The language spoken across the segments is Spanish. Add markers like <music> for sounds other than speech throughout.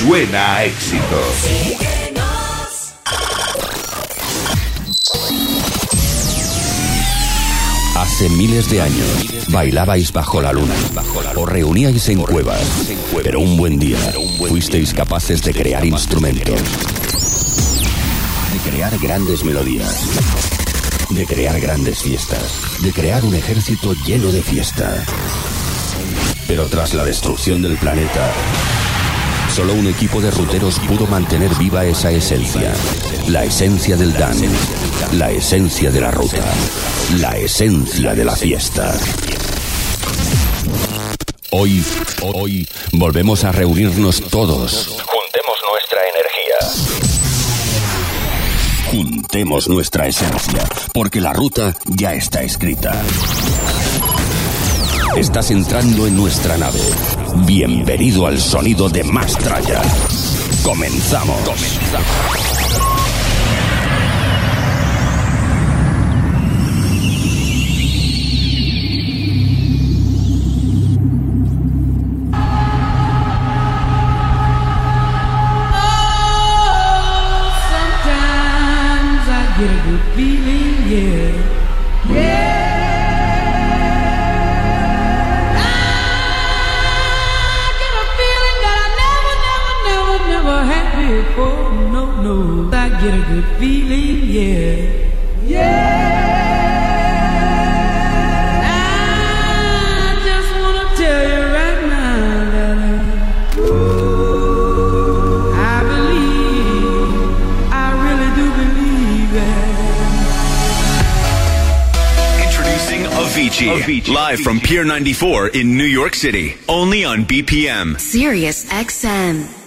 suena a éxito. Hace miles de años bailabais bajo la luna o reuníais en cuevas, pero un buen día fuisteis capaces de crear instrumentos, de crear grandes melodías, de crear grandes fiestas, de crear un ejército lleno de fiesta. Pero tras la destrucción del planeta, solo un equipo de ruteros pudo mantener viva esa esencia, la esencia del dance, la esencia de la ruta, la esencia de la fiesta. Hoy, hoy, volvemos a reunirnos todos. Juntemos nuestra energía. Juntemos nuestra esencia, porque la ruta ya está escrita. Estás entrando en nuestra nave. Bienvenido al sonido de Mastraya. Comenzamos. Comenzamos. I get a good feeling, yeah. Yeah. I just wanna tell you right now that I, I believe, I really do believe it. Introducing Avicii, live from Pier 94 in New York City, only on BPM. Sirius XM.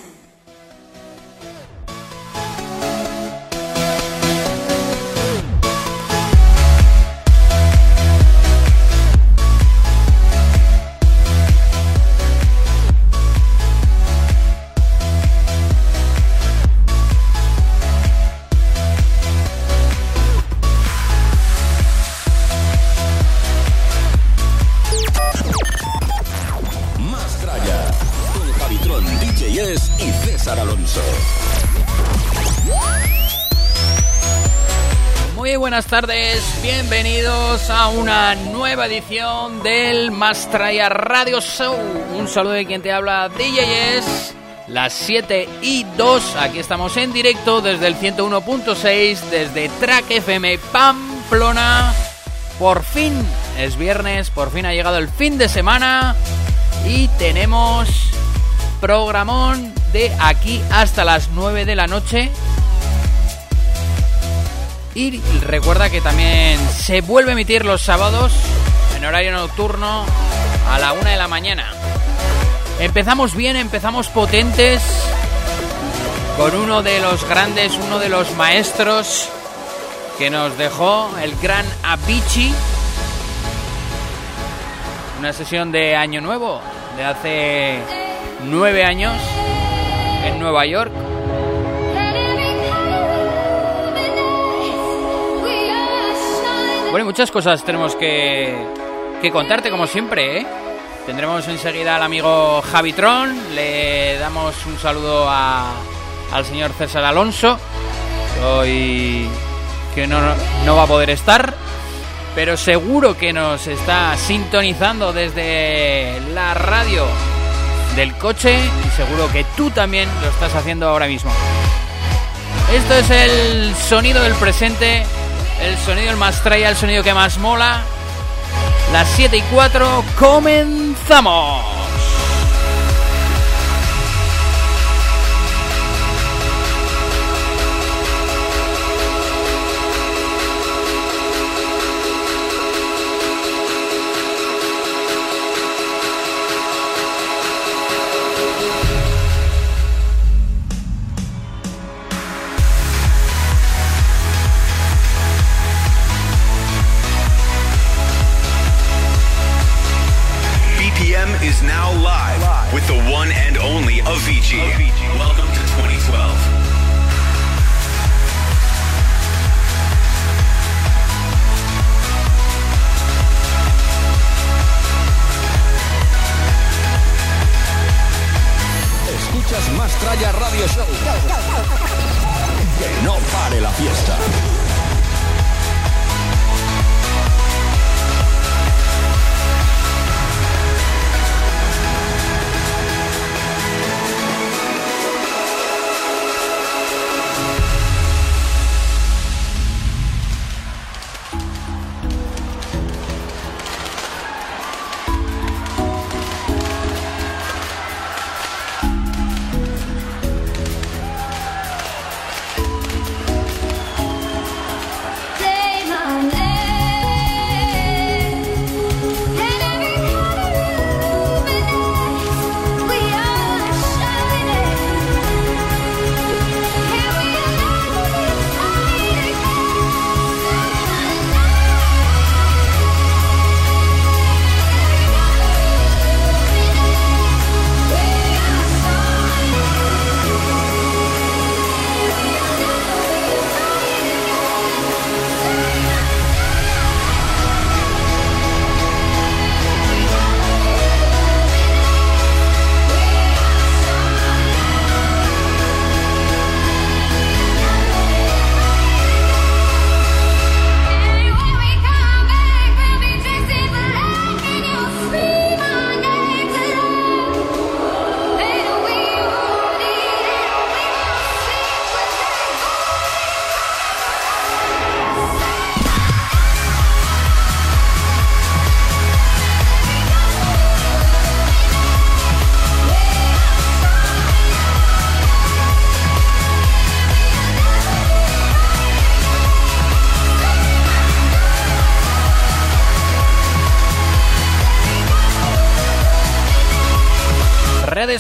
Tardes, bienvenidos a una nueva edición del Mastraya Radio Show. Un saludo de quien te habla, DJs. Las 7 y 2, aquí estamos en directo desde el 101.6, desde Track FM Pamplona. Por fin es viernes, por fin ha llegado el fin de semana y tenemos programón de aquí hasta las 9 de la noche. Y recuerda que también se vuelve a emitir los sábados en horario nocturno a la una de la mañana. Empezamos bien, empezamos potentes con uno de los grandes, uno de los maestros que nos dejó el gran Avicii. Una sesión de Año Nuevo de hace nueve años en Nueva York. Bueno, muchas cosas tenemos que, que contarte, como siempre, ¿eh? Tendremos enseguida al amigo Javitron, le damos un saludo a- al señor César Alonso, hoy que no, no va a poder estar, pero seguro que nos está sintonizando desde la radio del coche y seguro que tú también lo estás haciendo ahora mismo. Esto es el sonido del presente, el sonido el más traía, el sonido que más mola. Las 7 y 4, comenzamos. now live with the one and only Avicii. Welcome to 2012. Escuchas más Tralla Radio Show. Que <laughs> no pare la fiesta.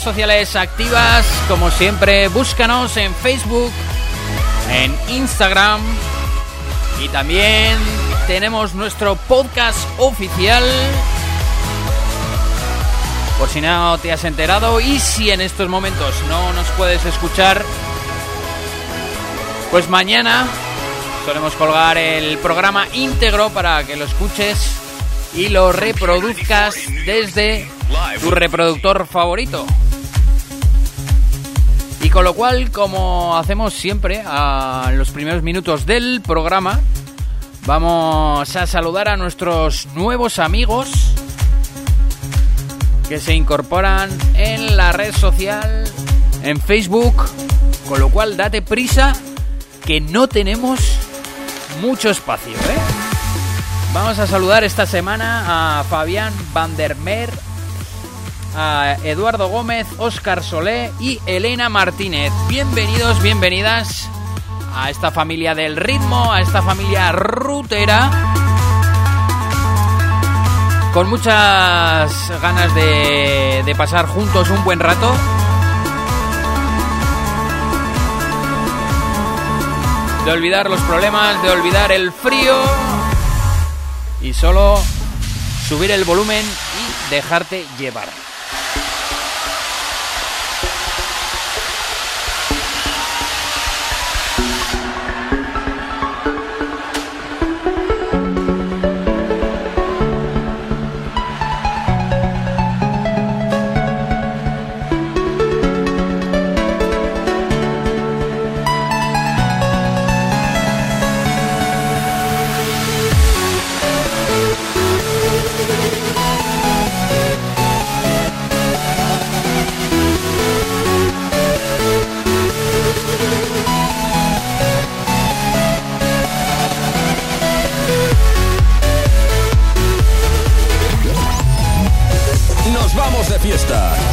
Sociales activas, como siempre, búscanos en Facebook, en Instagram y también tenemos nuestro podcast oficial. Por si no te has enterado y si en estos momentos no nos puedes escuchar, pues mañana solemos colgar el programa íntegro para que lo escuches y lo reproduzcas desde tu reproductor favorito. Con lo cual, como hacemos siempre a los primeros minutos del programa, vamos a saludar a nuestros nuevos amigos que se incorporan en la red social, en Facebook, con lo cual date prisa que no tenemos mucho espacio, ¿eh? Vamos a saludar esta semana a Fabián Van der Meer, a Eduardo Gómez, Óscar Solé y Elena Martínez. Bienvenidos, bienvenidas a esta familia del ritmo, a esta familia rutera. Con muchas ganas de, de pasar juntos un buen rato. De olvidar los problemas, de olvidar el frío. Y solo subir el volumen y dejarte llevar. Vamos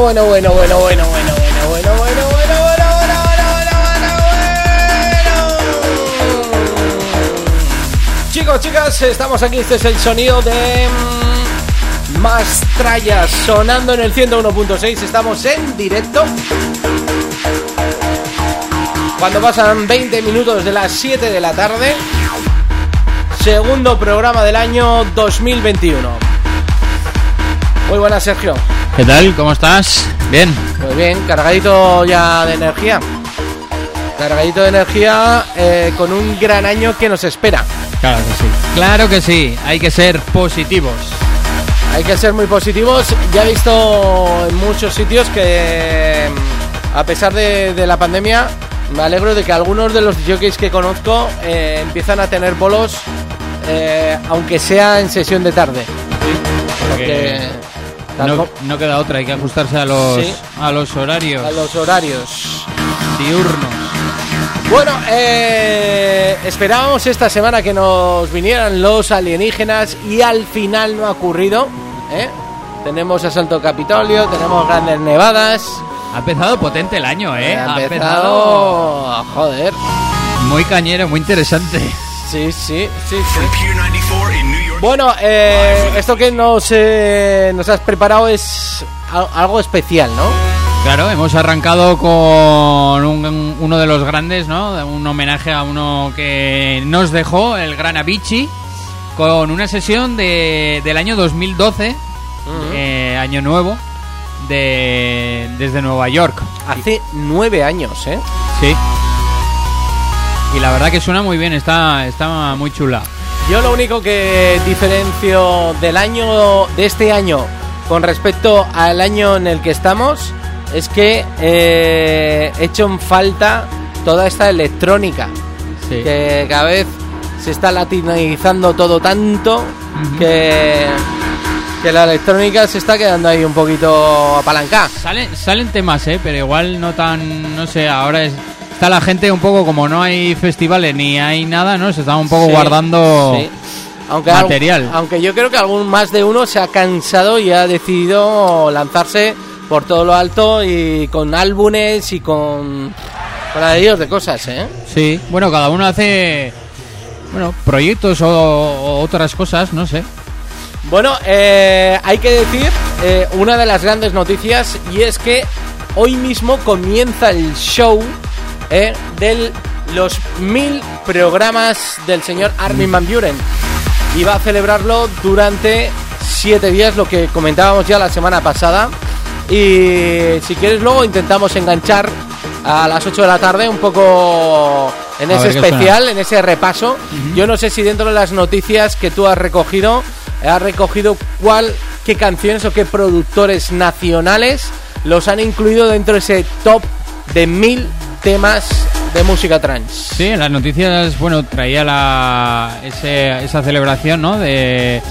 bueno, bueno, bueno, bueno, bueno, bueno, bueno, bueno, bueno, bueno, bueno, bueno, bueno, bueno, bueno. Chicos, chicas, estamos aquí. Este es el sonido de mm, Más sonando en el 101.6. Estamos en directo. Cuando pasan 20 minutos de las 7 de la tarde. Segundo programa del año 2021. Muy buenas, Sergio. ¿Qué tal? ¿Cómo estás? Bien. Muy bien, cargadito ya de energía. Cargadito de energía eh, con un gran año que nos espera. Claro que sí. Claro que sí. Hay que ser positivos. Hay que ser muy positivos. Ya he visto en muchos sitios que, mm, a pesar de, de la pandemia, me alegro de que algunos de los jockeys que conozco eh, empiezan a tener bolos, eh, aunque sea en sesión de tarde. Porque No, no queda otra, hay que ajustarse a los, Sí. a los horarios a los horarios. diurnos. Bueno, eh, esperábamos esta semana que nos vinieran los alienígenas y al final no ha ocurrido. ¿eh? Tenemos asalto Capitolio, tenemos grandes nevadas. Ha empezado potente el año, ¿eh? Ha empezado... Joder. muy cañero, muy interesante. Sí, sí, sí, sí. Bueno, eh, esto que nos, eh, nos has preparado es al- algo especial, ¿no? Claro, hemos arrancado con un- uno de los grandes, ¿no? Un homenaje a uno que nos dejó, el gran Avicii, con una sesión de, del año 2012, eh, año nuevo, de, desde Nueva York. Hace nueve años, ¿eh? Sí. Y la verdad que suena muy bien, está, está muy chula. Yo lo único que diferencio del año de este año con respecto al año en el que estamos es que eh, he hecho en falta toda esta electrónica Sí. que cada vez se está latinizando todo tanto que, que la electrónica se está quedando ahí un poquito apalancada. Salen, salen temas, ¿eh? Pero igual no tan, no sé, ahora es, está la gente un poco como no hay festivales ni hay nada, ¿no? Se está un poco Sí, guardando sí. Aunque, al- material. aunque yo creo que algún más de uno se ha cansado y ha decidido lanzarse por todo lo alto y con álbumes y con con adiós de cosas, ¿eh? Sí, bueno, cada uno hace, bueno, proyectos o, o otras cosas, no sé. Bueno, eh, hay que decir eh, una de las grandes noticias y es que hoy mismo comienza el show eh, de los mil programas del señor Armin Van Buren y va a celebrarlo durante siete días, lo que comentábamos ya la semana pasada. Y si quieres luego intentamos enganchar a las 8 de la tarde un poco en A ese especial, en ese repaso. Yo no sé si dentro de las noticias que tú has recogido, has recogido cuál, qué canciones o qué productores nacionales los han incluido dentro de ese top de mil temas de música trans. Sí, en las noticias, bueno, traía la, ese- esa celebración, ¿no? De,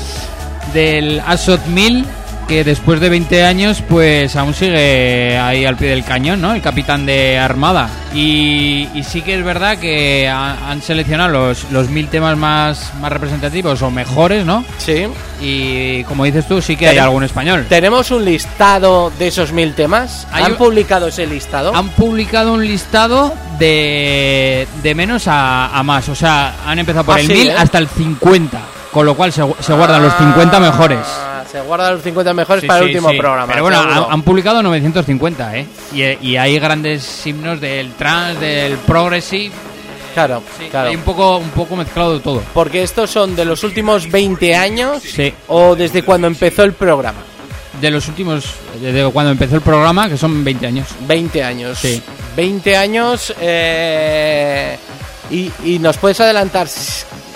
del Asot 1000, que después de 20 años, pues aún sigue ahí al pie del cañón, ¿no? El capitán de Armada. Y, y sí que es verdad que ha- han seleccionado los, los 1000 temas más, más representativos o mejores, ¿no? Sí. Y como dices tú, sí que hay algún español. Tenemos un listado de esos mil temas. ¿Han un- publicado ese listado? Han publicado un listado de, de menos a, a más. O sea, han empezado por Ah, el sí, 1000 ¿eh? hasta el 50. Con lo cual se, se guardan los 50 mejores. Se guardan los 50 mejores Sí, para el sí, último sí. programa. Pero bueno, seguro. han, publicado 950, ¿eh? Y, y hay grandes himnos del trance, del progressive. Claro, Sí, claro. Hay un poco, un poco mezclado de todo. Porque estos son de los últimos 20 años Sí. o desde cuando empezó el programa. De los últimos, desde cuando empezó el programa, que son 20 años. 20 años. Sí. 20 años. eh, y, y nos puedes adelantar,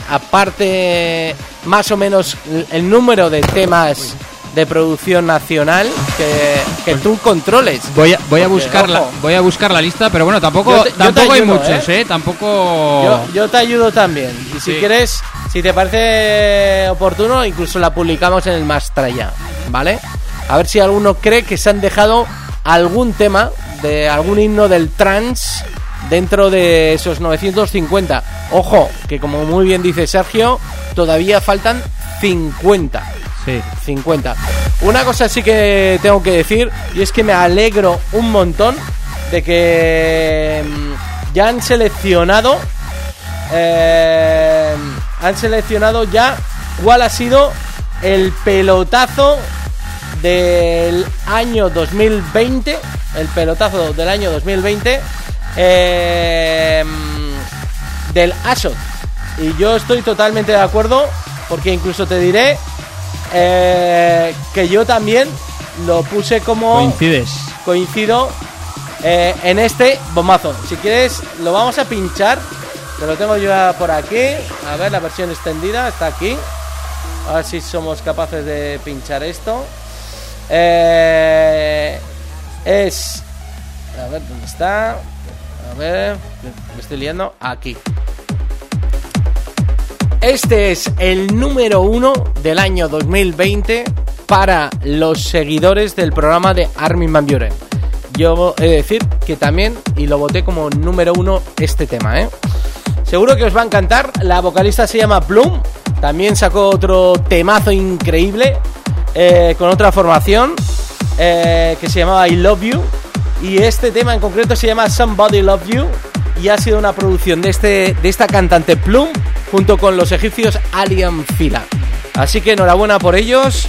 aparte, más o menos el número de temas de producción nacional que, que tú controles. Voy a, voy a buscar la, voy a buscar la lista, pero bueno, tampoco, te- tampoco hay muchos, ¿eh? ¿eh? Tampoco. Yo, yo te ayudo también. Y si Sí. quieres, si te parece oportuno, incluso la publicamos en el Mastraya, ¿vale? A ver si alguno cree que se han dejado algún tema de algún himno del trans dentro de esos 950. Ojo, que como muy bien dice Sergio, todavía faltan 50. Sí. 50. Una cosa sí que tengo que decir, y es que me alegro un montón de que mm, ya han seleccionado. eh, han seleccionado ya cuál ha sido el pelotazo del año 2020. El pelotazo del año 2020. Eh, del ASOT. Y yo estoy totalmente de acuerdo, porque incluso te diré eh, que yo también lo puse como Coincides. coincido eh, en este bombazo. Si quieres, lo vamos a pinchar. Que lo tengo yo por aquí. A ver, la versión extendida está aquí. A ver si somos capaces de pinchar esto. Eh, es. A ver, ¿dónde está? A ver, me estoy liando. Aquí. Este es el número uno del año 2020 para los seguidores del programa de Armin Van Buren. Yo he de decir que también, y lo voté como número uno este tema, ¿eh? Seguro que os va a encantar. La vocalista se llama Bloom. También sacó otro temazo increíble eh, con otra formación eh, que se llamaba I Love You. Y este tema en concreto se llama Somebody Love You y ha sido una producción de, este, de esta cantante Plum junto con los egipcios Alien Fila. Así que enhorabuena por ellos,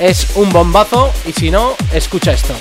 es un bombazo y si no, escucha esto.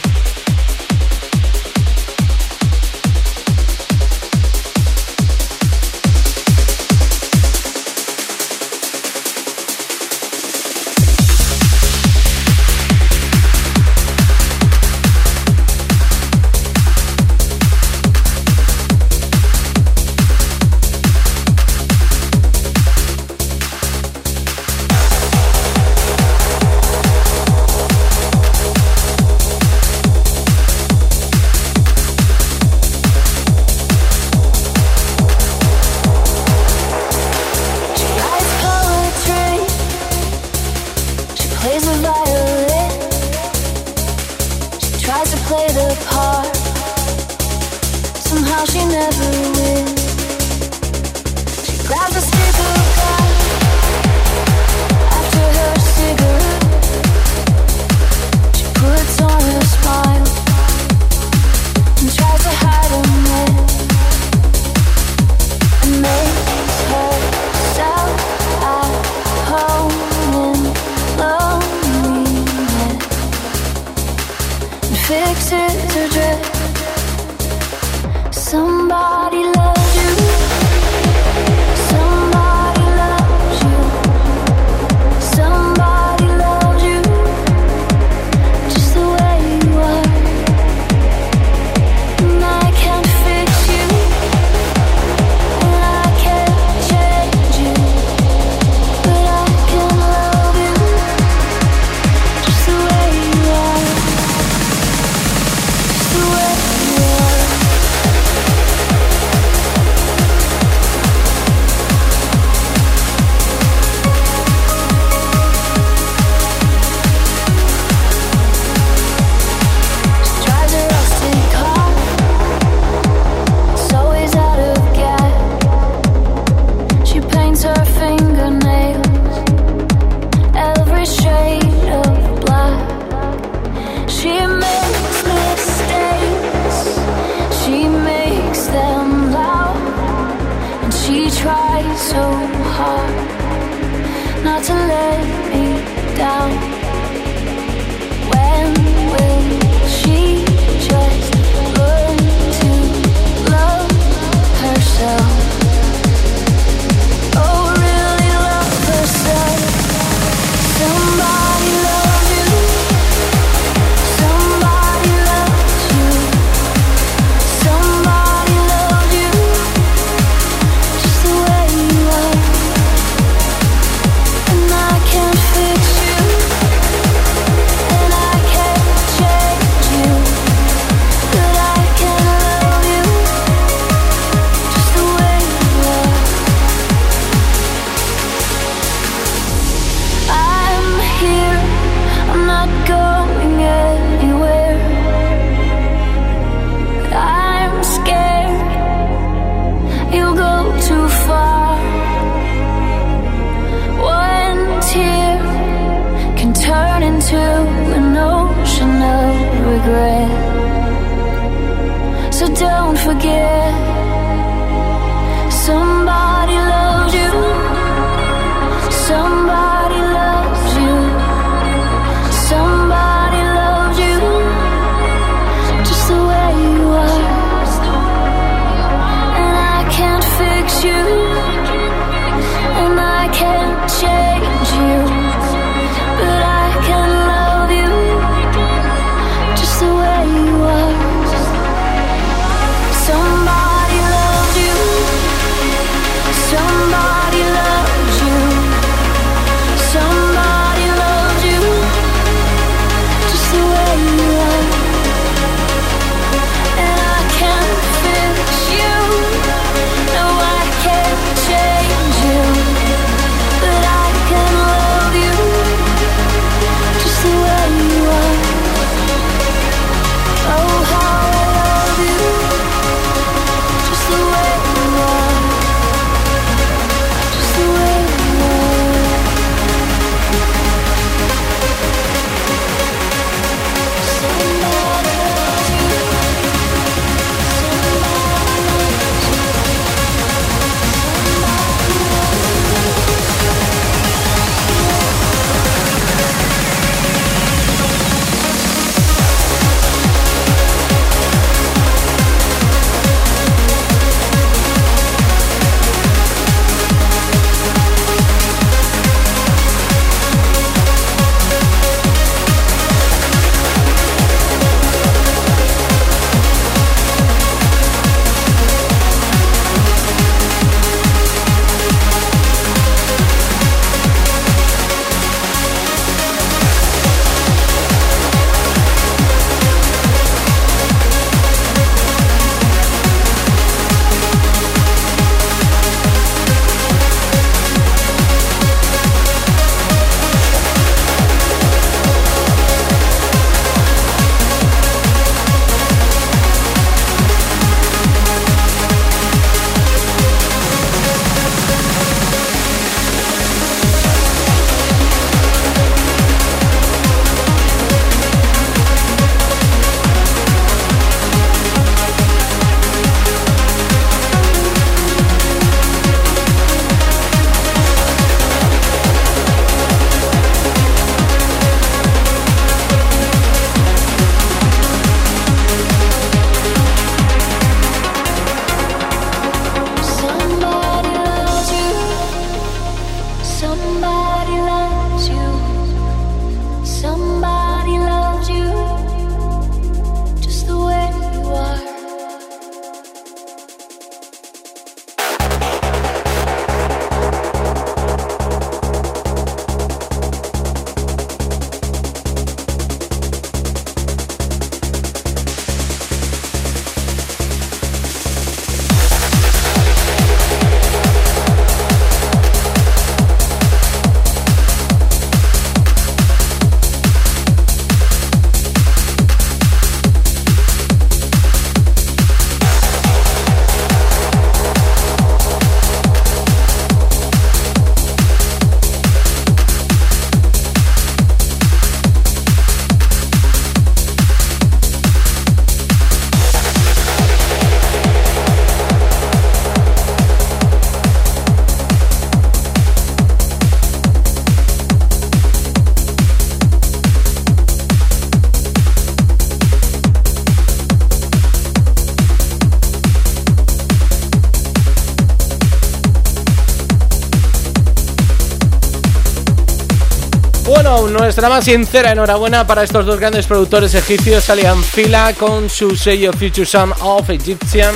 Nuestra más sincera enhorabuena para estos dos grandes productores egipcios, Alian Fila con su sello Future Sound of Egyptian,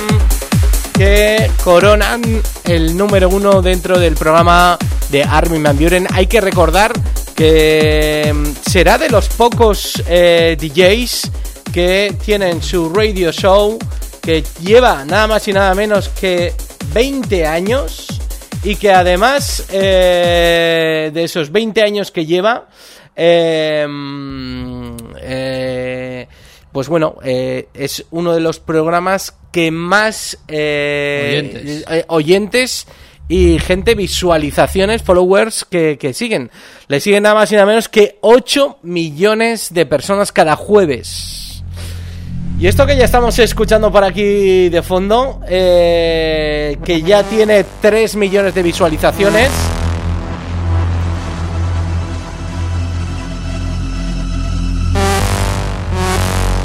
que coronan el número uno dentro del programa de Armin Van Buren. Hay que recordar que mm, será de los pocos eh, DJs que tienen su radio show que lleva nada más y nada menos que 20 años y que además eh, de esos 20 años que lleva, eh, mm, eh, pues bueno, eh, es uno de los programas que más eh, Oyentes. oyentes y gente, visualizaciones, followers que, que siguen. Le siguen nada más y nada menos que 8 millones de personas cada jueves. Y esto que ya estamos escuchando por aquí de fondo, que ya tiene 3 millones de visualizaciones.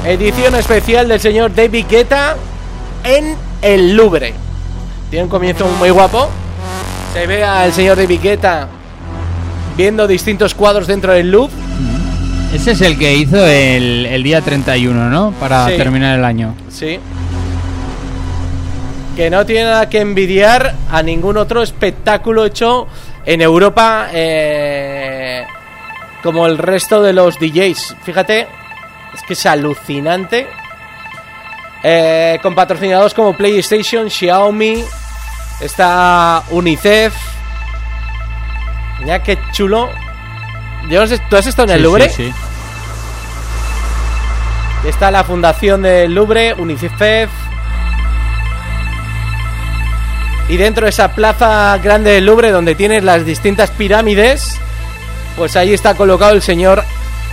Edición especial del señor David Guetta en el Louvre. Tiene un comienzo muy guapo. Se ve al señor David Guetta viendo distintos cuadros dentro del Louvre. Ese es el que hizo el, el día 31, ¿no? Para Sí. terminar el año. Sí. Que no tiene nada que envidiar a ningún otro espectáculo hecho en Europa eh, como el resto de los DJs. Fíjate, es que es alucinante. Eh, con patrocinadores como PlayStation, Xiaomi, está UNICEF. Mira qué chulo. Yo no sé, ¿Tú has estado en el Sí, Louvre? sí, sí. Está la fundación del Louvre, UNICEF. Y dentro de esa plaza grande del Louvre, donde tienes las distintas pirámides, pues ahí está colocado el señor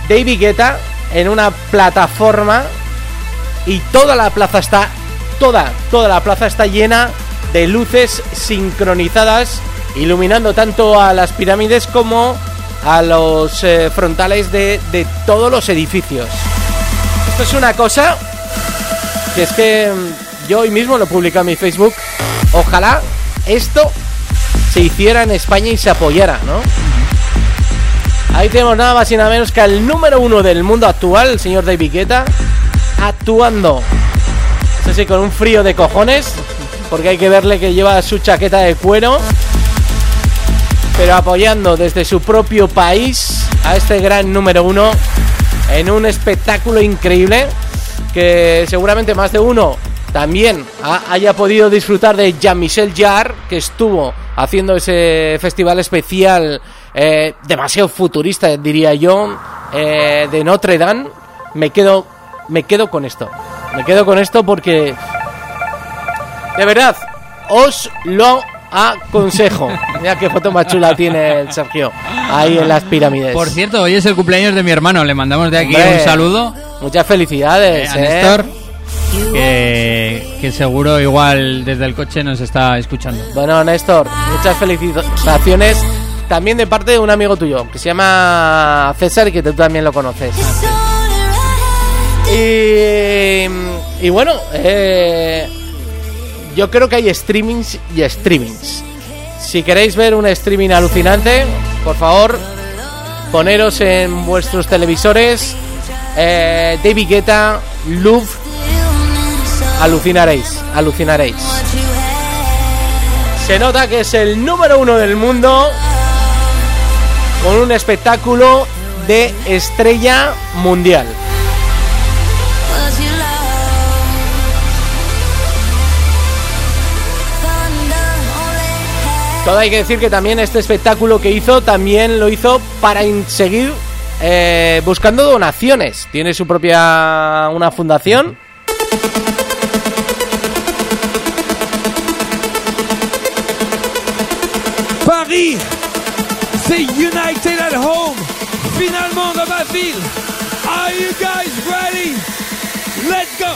David Guetta en una plataforma. Y toda la plaza está, toda, toda la plaza está llena de luces sincronizadas, iluminando tanto a las pirámides como a los eh, frontales de, de todos los edificios. Esto es una cosa que es que mm, yo hoy mismo lo publico en mi Facebook. Ojalá esto se hiciera en España y se apoyara, ¿no? Ahí tenemos nada más y nada menos que al número uno del mundo actual, el señor David Guetta, actuando. Eso sí, con un frío de cojones, porque hay que verle que lleva su chaqueta de cuero, pero apoyando desde su propio país a este gran número uno en un espectáculo increíble que seguramente más de uno también ha- haya podido disfrutar de Jean-Michel Jarre, que estuvo haciendo ese festival especial eh, demasiado futurista, diría yo, eh, de Notre Dame. Me quedo, me quedo con esto. Me quedo con esto porque de verdad os lo aconsejo. <laughs> Mira qué foto más chula tiene el Sergio ahí en las pirámides. Por cierto, hoy es el cumpleaños de mi hermano. Le mandamos de aquí Hombre, un saludo Muchas eh, felicidades, a eh. Néstor, que, que seguro igual desde el coche nos está escuchando. Bueno, Néstor, muchas felicitaciones también de parte de un amigo tuyo que se llama César que tú también lo conoces. Y, y bueno, eh, yo creo que hay streamings y streamings. Si queréis ver un streaming alucinante, por favor, poneros en vuestros televisores eh, David Guetta, Louvre, alucinaréis, alucinaréis. Se nota que es el número uno del mundo con un espectáculo de estrella mundial. Todo hay que decir que también este espectáculo que hizo también lo hizo para seguir eh, buscando donaciones. Tiene su propia una fundación. Paris, c'est United at home. Finalement dans ma ville. Are you guys ready? Let's go.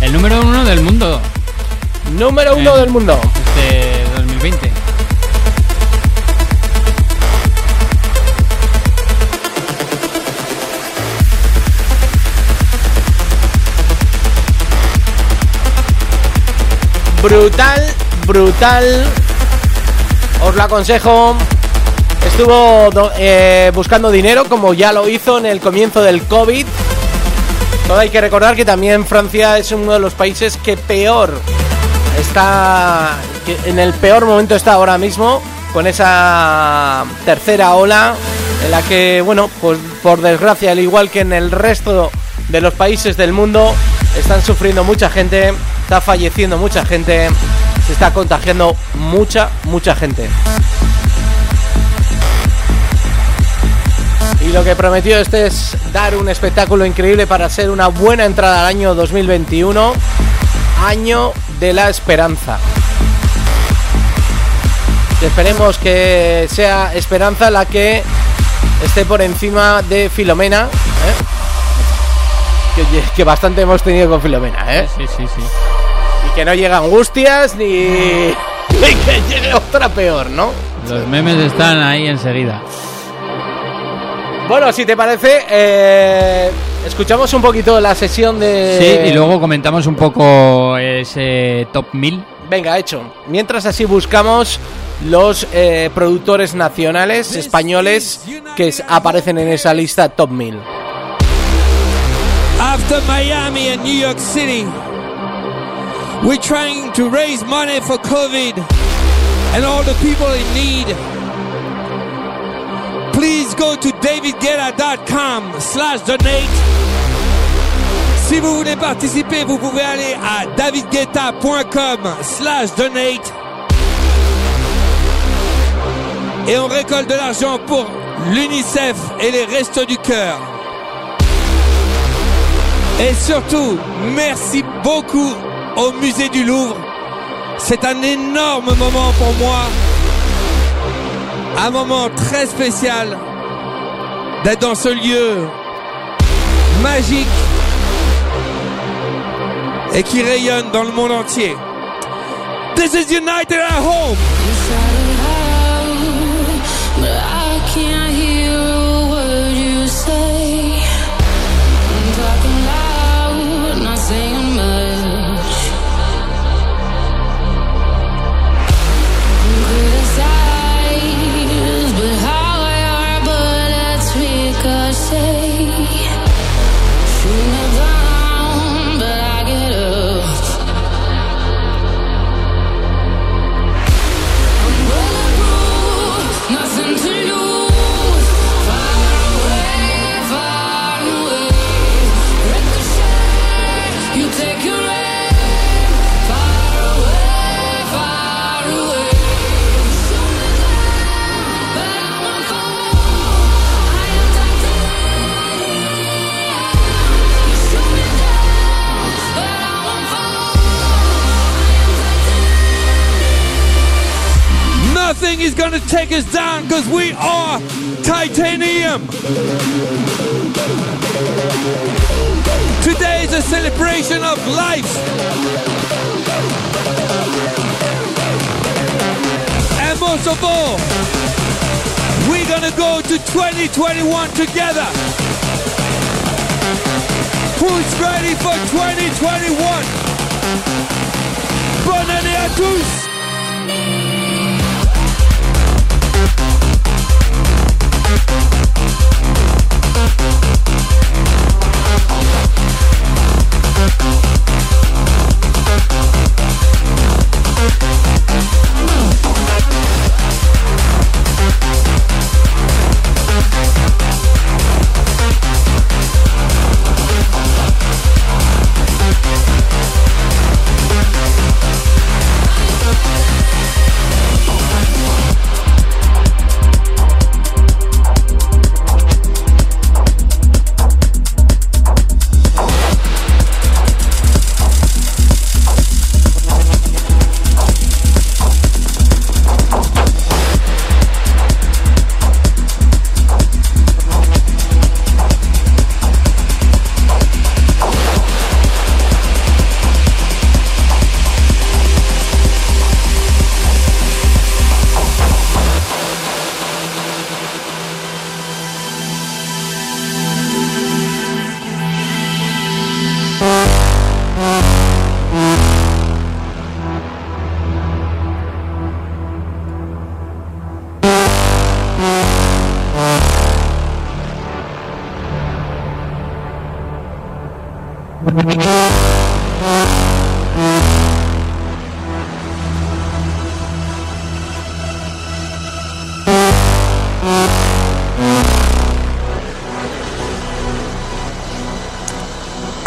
El número uno del mundo Número uno Eh. del mundo. este 2020. Brutal, brutal. os lo aconsejo. Estuvo eh, buscando dinero, como ya lo hizo en el comienzo del COVID. Todo hay que recordar que también Francia es uno de los países que peor está, que en el peor momento está ahora mismo, con esa tercera ola, en la que, bueno, pues por desgracia, al igual que en el resto de los países del mundo, están sufriendo mucha gente, está falleciendo mucha gente, se está contagiando mucha, mucha gente. Y lo que prometió este es dar un espectáculo increíble para ser una buena entrada al año 2021, año de la esperanza. Esperemos que sea esperanza la que esté por encima de Filomena, ¿eh? que, que bastante hemos tenido con Filomena, ¿eh? Sí, sí, sí. Que no llegue angustias ni, ni que llegue otra peor, ¿no? Los memes están ahí enseguida. Bueno, si te parece, eh, escuchamos un poquito la sesión de... Sí, y luego comentamos un poco ese top 1000. Venga, hecho. Mientras así buscamos los eh, productores nacionales españoles que aparecen en esa lista top 1000. After Miami and New York City, we're trying to raise money for COVID and all the people in need. Please go to davidguetta.com slash donate. Si vous voulez participer, vous pouvez aller à davidguetta.com slash donate. Et on récolte de l'argent pour l'UNICEF et les Restos du Cœur. Et surtout, merci beaucoup au musée du Louvre. C'est un énorme moment pour moi. Un moment très spécial d'être dans ce lieu magique et qui rayonne dans le monde entier. This is United at Home. Nothing is gonna take us down because we are titanium. Today is a celebration of life. And most of all, we're gonna go to 2021 together. Who's ready for 2021? Bonne année à tous! Thank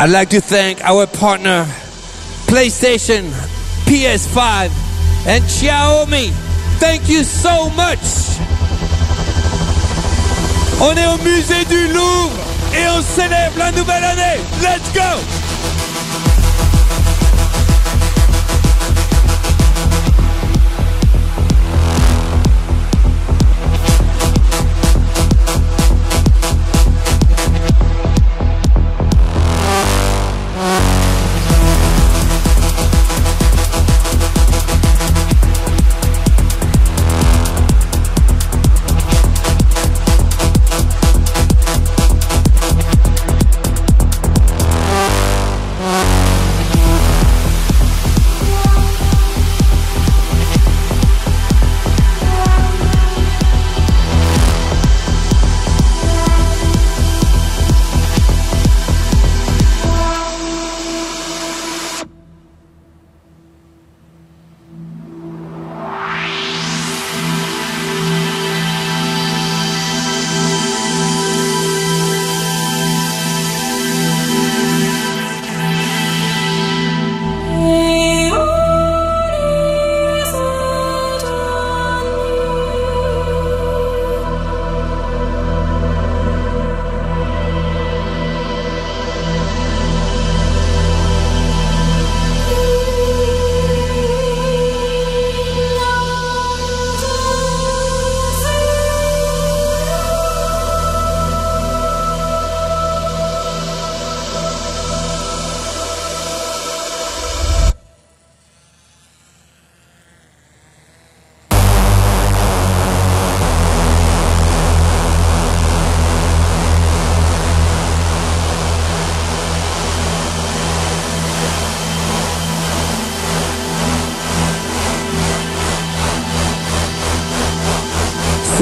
I'd like to thank our partner, PlayStation, PS5, and Xiaomi. Thank you so much. On est au musée du Louvre et on célèbre la nouvelle année. Let's go!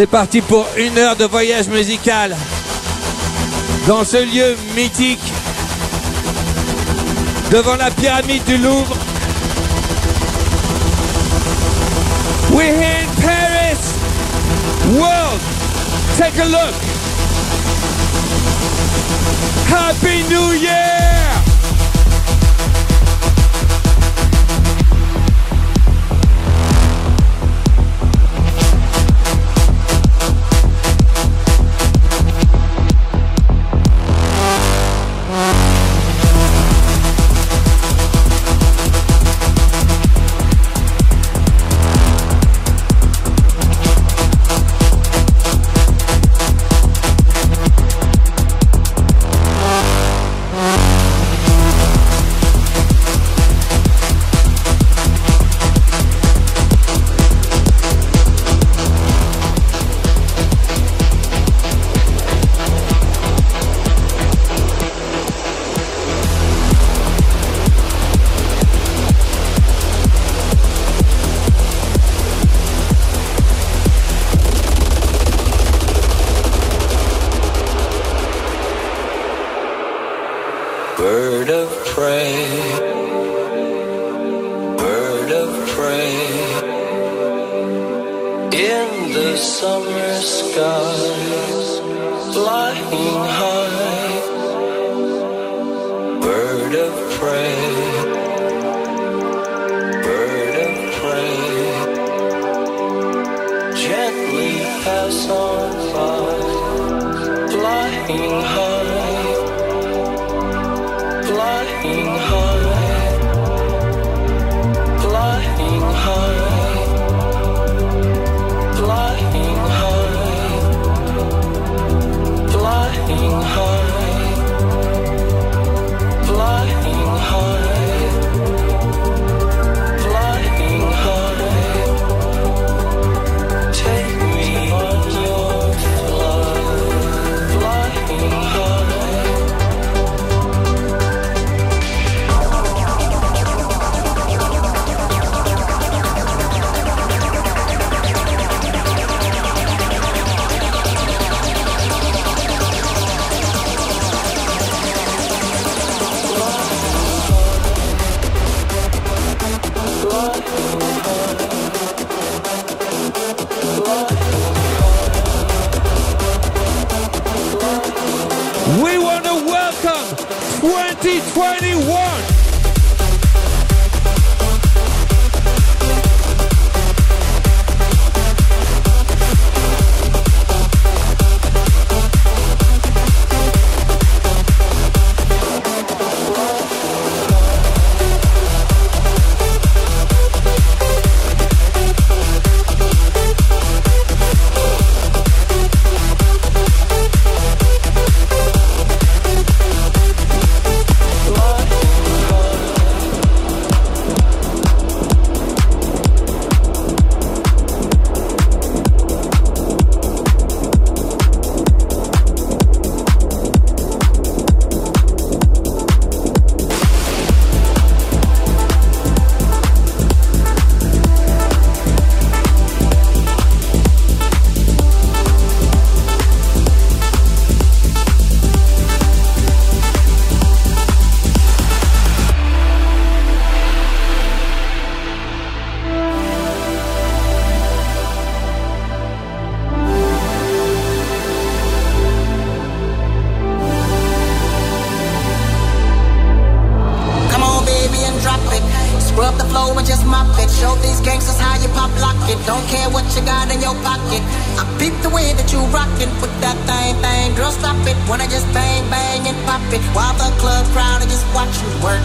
C'est parti pour une heure de voyage musical dans ce lieu mythique devant la pyramide du Louvre. We're here in Paris. World, take a look. Happy New Year!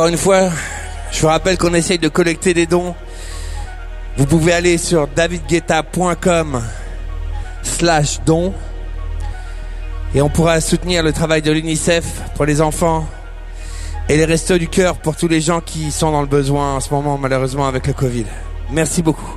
Encore une fois, je vous rappelle qu'on essaye de collecter des dons. Vous pouvez aller sur davidguetta.com slash dons et on pourra soutenir le travail de l'UNICEF pour les enfants et les restos du cœur pour tous les gens qui sont dans le besoin en ce moment malheureusement avec le Covid. Merci beaucoup.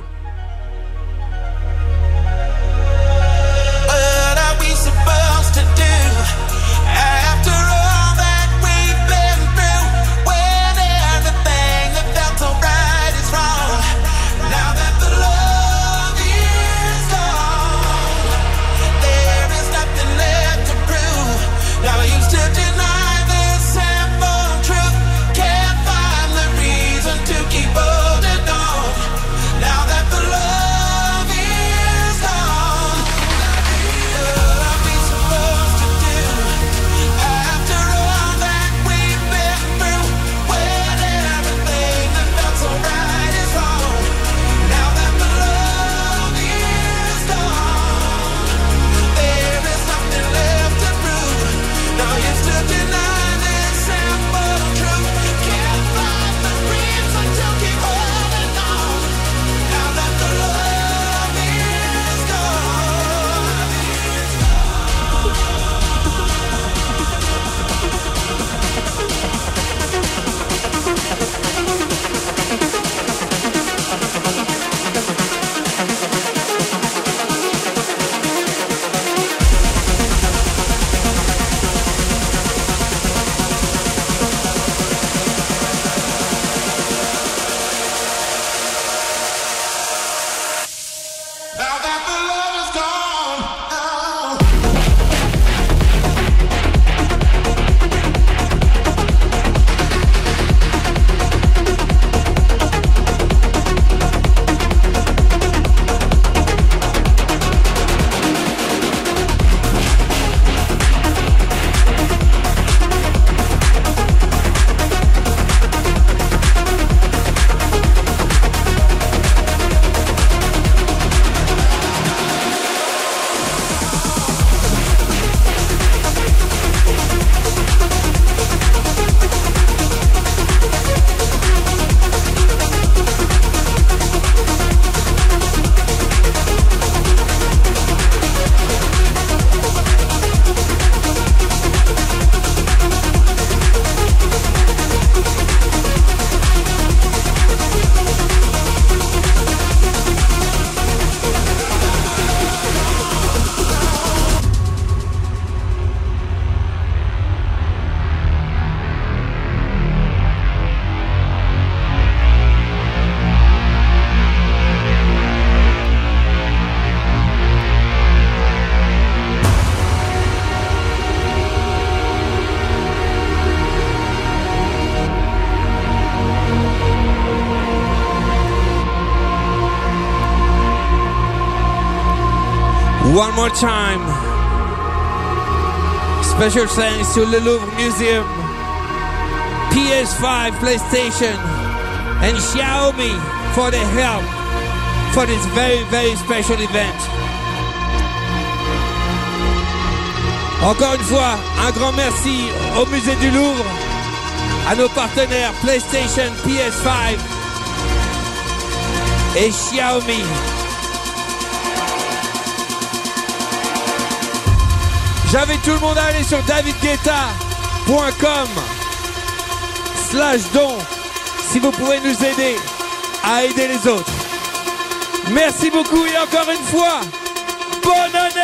One more time. Special thanks to the Louvre Museum, PS5, PlayStation, and Xiaomi for the help for this very, very special event. Encore une fois, un grand merci au Musée du Louvre, à nos partenaires PlayStation, PS5 et Xiaomi. J'invite tout le monde à aller sur davidguetta.com slash don si vous pouvez nous aider à aider les autres. Merci beaucoup et encore une fois, bonne année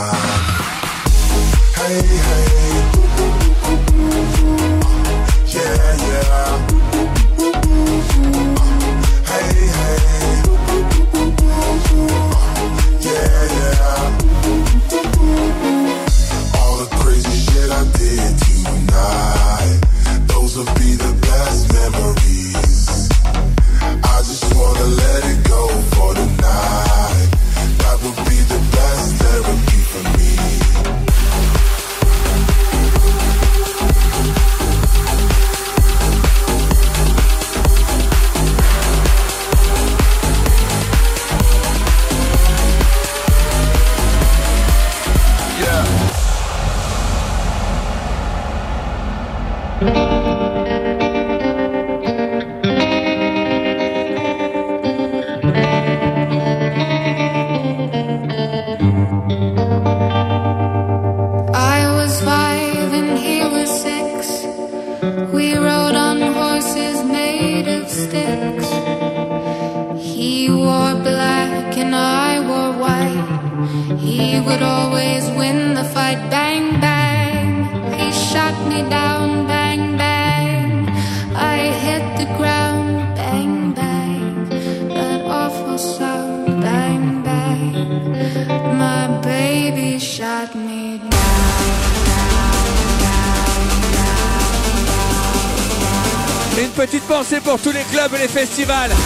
Hey, hey. balles.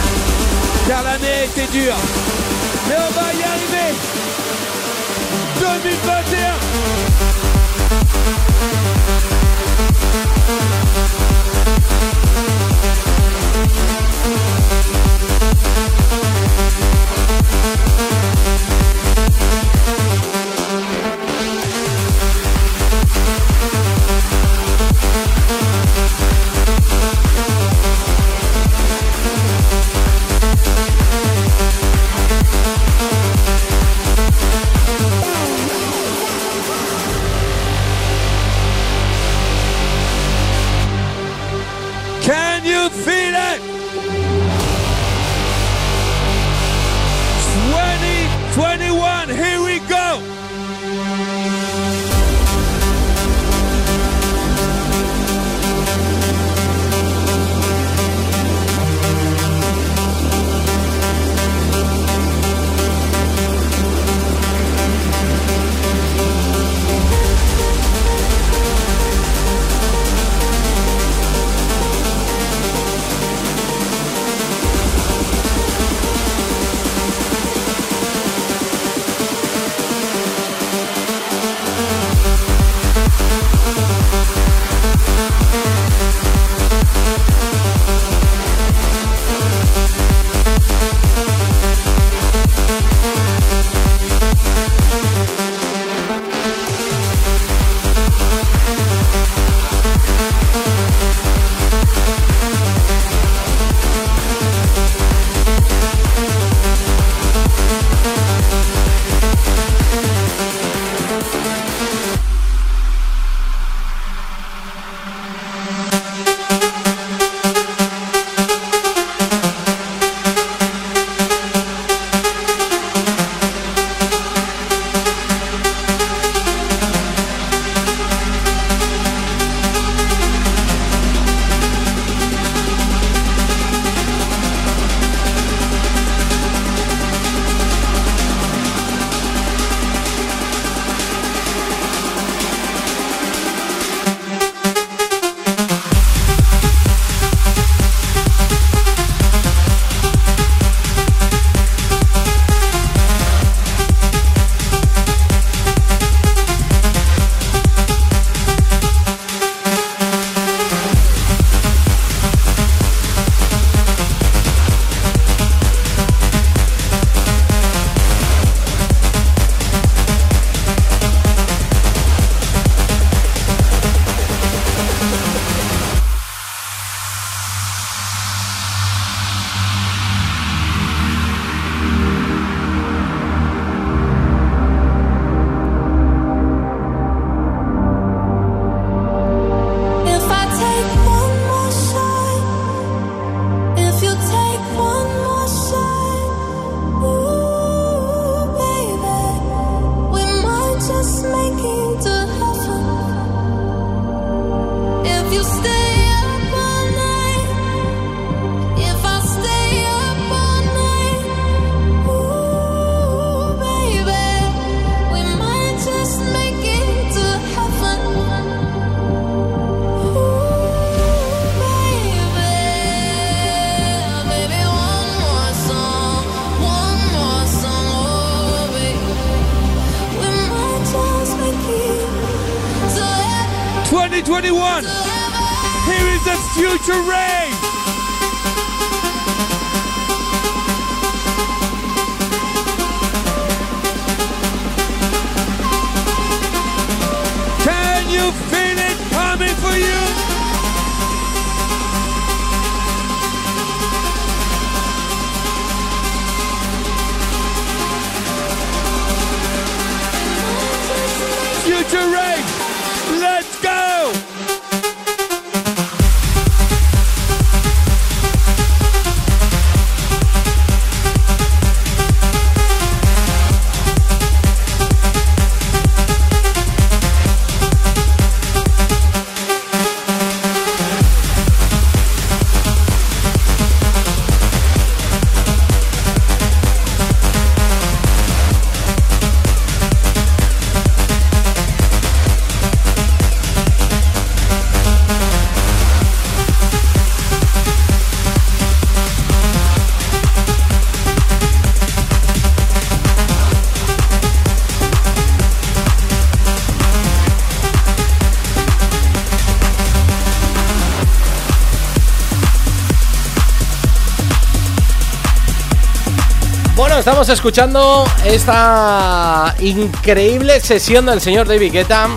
Estamos escuchando esta increíble sesión del señor David Guetta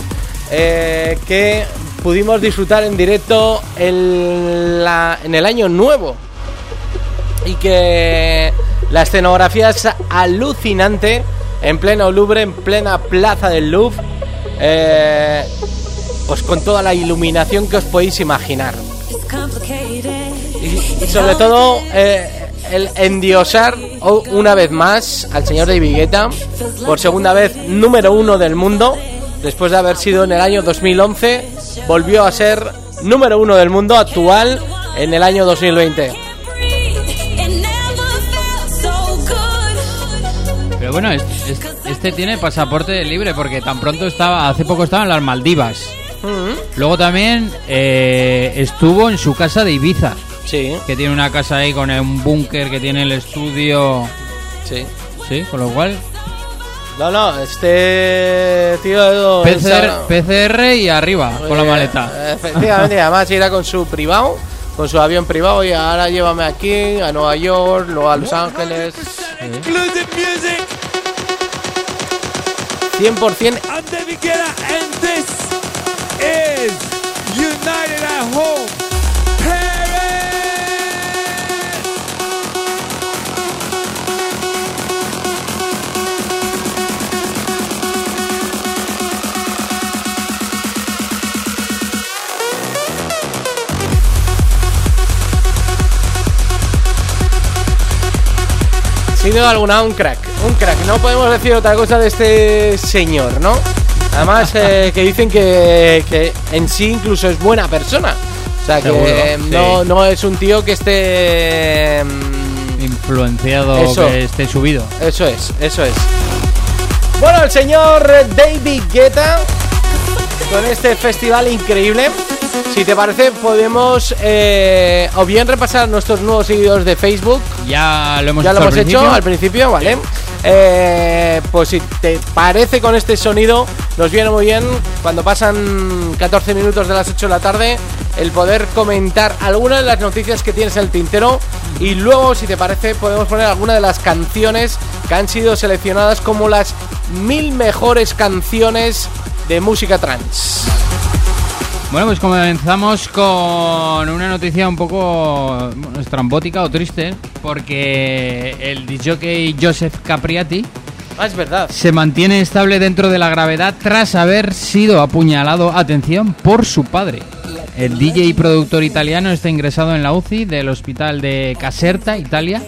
eh, que pudimos disfrutar en directo en, la- en el año nuevo y que la escenografía es alucinante en pleno Louvre, en plena plaza del Louvre, eh, pues con toda la iluminación que os podéis imaginar. Y sobre todo eh, el endiosar una vez más al señor David Guetta por segunda vez número uno del mundo después de haber sido en el año 2011 volvió a ser número uno del mundo actual en el año 2020 Pero bueno, es- es- este tiene pasaporte libre porque tan pronto estaba, hace poco estaba en las Maldivas. Luego también eh, estuvo en su casa de Ibiza. Sí. Que tiene una casa ahí con un búnker que tiene el estudio. Sí. Sí, con lo cual. no no este tío PCR, PCR y arriba con la maleta. Efectivamente, <laughs> además irá con su privado, con su avión privado y ahora llévame aquí, a Nueva York, luego a Los Ángeles. Exclusive music. 100% Sin duda alguna, un crack, un crack. No podemos decir otra cosa de este señor, ¿no? Además, eh, <laughs> que dicen que, que en sí incluso es buena persona. O sea, que eh, sí. no, no es un tío que esté... mm, Influenciado Eso. que esté subido. Eso es, eso es. Bueno, el señor David Guetta con este festival increíble. Si te parece, podemos eh, o bien repasar nuestros nuevos seguidores de Facebook. Ya lo hemos ya hecho lo al hecho principio. al principio, ¿vale? Eh, pues si te parece con este sonido, nos viene muy bien cuando pasan 14 minutos de las 8 de la tarde el poder comentar algunas de las noticias que tienes en el tintero y luego, si te parece, podemos poner algunas de las canciones que han sido seleccionadas como las mil mejores canciones de música trans. Bueno, pues comenzamos con una noticia un poco bueno, estrambótica o triste, porque el DJ Joseph Capriati Ah, es verdad. se mantiene estable dentro de la gravedad tras haber sido apuñalado, atención, por su padre. El DJ y productor italiano está ingresado en la UCI del hospital de Caserta, Italia,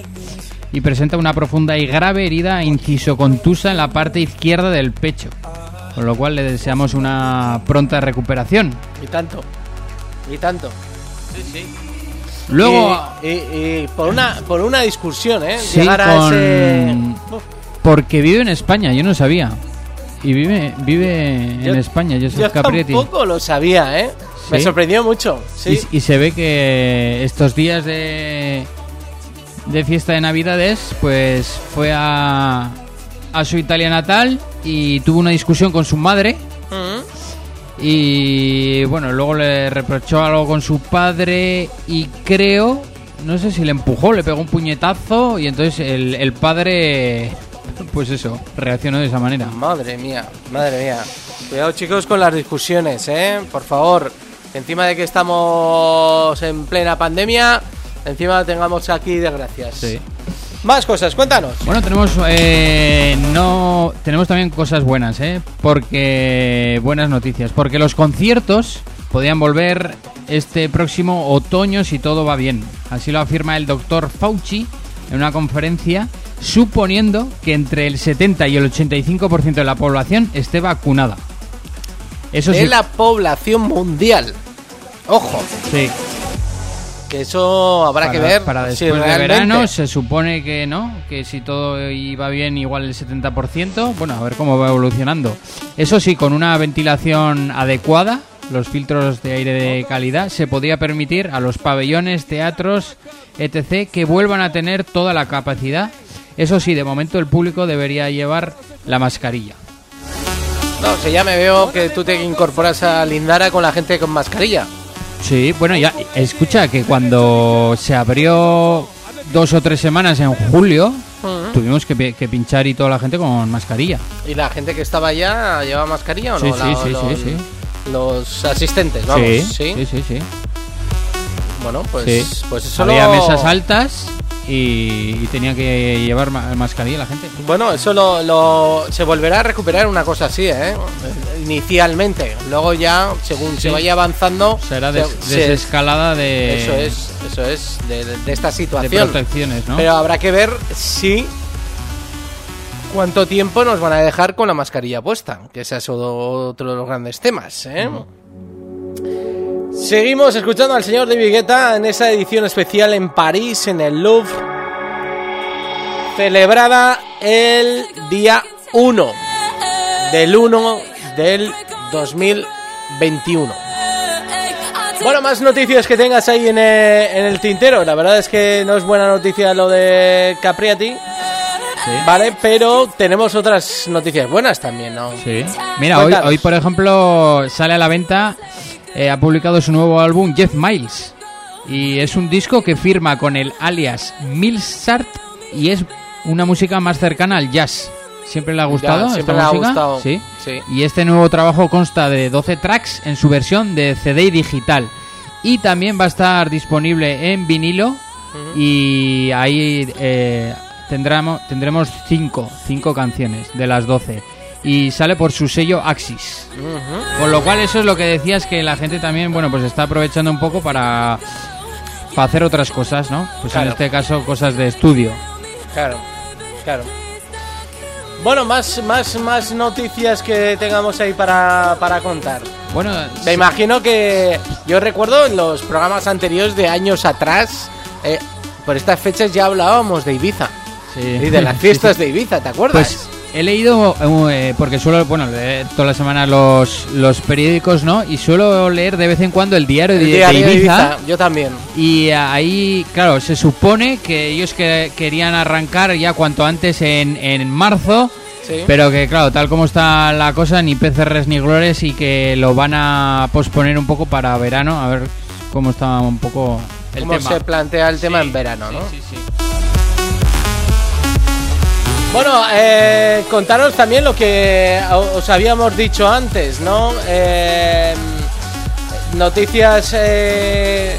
y presenta una profunda y grave herida inciso contusa en la parte izquierda del pecho, con lo cual le deseamos una pronta recuperación. Y tanto. Y tanto. Luego, Y, y- y por una por una discusión, ¿eh? Sí, Llegar a con- ese. porque vive en España, yo no sabía. Y vive vive Yo- en España, Joseph Yo Caprietti. tampoco lo sabía, ¿eh? Me ¿Sí? sorprendió mucho. Sí. Y, y se ve que estos días de, de fiesta de Navidades, pues fue a, a su Italia natal y tuvo una discusión con su madre. Mm. Y bueno, luego le reprochó algo con su padre y creo, no sé si le empujó, le pegó un puñetazo y entonces el, el padre, pues eso, reaccionó de esa manera. Madre mía, madre mía. Cuidado chicos con las discusiones, ¿eh? Por favor. Encima de que estamos en plena pandemia, encima tengamos aquí desgracias. Sí. Más cosas, cuéntanos. Bueno, tenemos eh, no tenemos también cosas buenas, ¿eh? Porque buenas noticias, porque los conciertos podrían volver este próximo otoño si todo va bien. Así lo afirma el doctor Fauci en una conferencia, suponiendo que entre el 70 y el 85% de la población esté vacunada. Eso de sí, la población mundial. Ojo, sí. Que eso habrá para, que ver para si después de realmente- verano se supone que no, que si todo iba bien igual el 70%, bueno, a ver cómo va evolucionando. Eso sí, con una ventilación adecuada, los filtros de aire de calidad, se podría permitir a los pabellones, teatros, etc., que vuelvan a tener toda la capacidad. Eso sí, de momento el público debería llevar la mascarilla. No, si ya me veo que tú te incorporas a Lindara con la gente con mascarilla. Sí, bueno, ya escucha que cuando se abrió dos o tres semanas en julio, tuvimos que, pi- que pinchar y toda la gente con mascarilla. ¿Y la gente que estaba allá llevaba mascarilla o no? Sí, sí, La- sí, los, sí, Los asistentes, vamos. sí, Sí. sí, sí, sí. Bueno, pues, Sí. pues eso Había lo- mesas altas y, y tenía que llevar ma- mascarilla la gente. Bueno, eso lo, lo- se volverá a recuperar una cosa así, ¿eh? Inicialmente. Luego ya, según se vaya avanzando... Será se- des- se- desescalada de, Eso es, eso es, de, de- esta de situación. protecciones, ¿no? Pero habrá que ver si... ¿Cuánto tiempo nos van a dejar con la mascarilla puesta? Que ese es otro de los grandes temas, ¿eh? Seguimos escuchando al señor David Guetta en esa edición especial en París, en el Louvre, celebrada el día 1 del 1 del 2021. Bueno, más noticias que tengas ahí en el, en el tintero. La verdad es que no es buena noticia lo de Capriati. Vale, pero tenemos otras noticias buenas también, ¿no? Sí. Mira, hoy, hoy, por ejemplo, sale a la venta, eh, ha publicado su nuevo álbum Jeff Miles. Y es un disco que firma con el alias Milsart y es una música más cercana al jazz. ¿Siempre le ha gustado Ya, siempre esta le ha música? gustado. Sí. Sí. Y este nuevo trabajo consta de 12 tracks en su versión de CD y digital. Y también va a estar disponible en vinilo. Y ahí eh, tendremos, tendremos 5 cinco canciones de las 12. Y sale por su sello Axis. Con lo cual eso es lo que decías que la gente también, bueno, pues está aprovechando un poco para, para hacer otras cosas, ¿no? Pues Claro. en este caso cosas de estudio. Claro, claro. Bueno, más, más, más noticias que tengamos ahí para, para contar. Bueno, Me imagino que yo recuerdo en los programas anteriores de años atrás, eh, por estas fechas ya hablábamos de Ibiza Sí. y de las fiestas <laughs> sí. de Ibiza, ¿te acuerdas? Pues he leído, eh, porque suelo, bueno, leer todas las semanas los, los periódicos, ¿no? Y suelo leer de vez en cuando el diario, El de, diario de de Ibiza. Ibiza, yo también. Y ahí, claro, se supone que ellos que, querían arrancar ya cuanto antes en, en marzo. Sí. Pero que, claro, tal como está la cosa, ni PCRs ni glores y que lo van a posponer un poco para verano, a ver cómo está un poco el Cómo tema. se plantea el tema en verano, ¿no? Sí, sí. Bueno, eh, contaros también lo que os habíamos dicho antes, ¿no? Eh, noticias eh,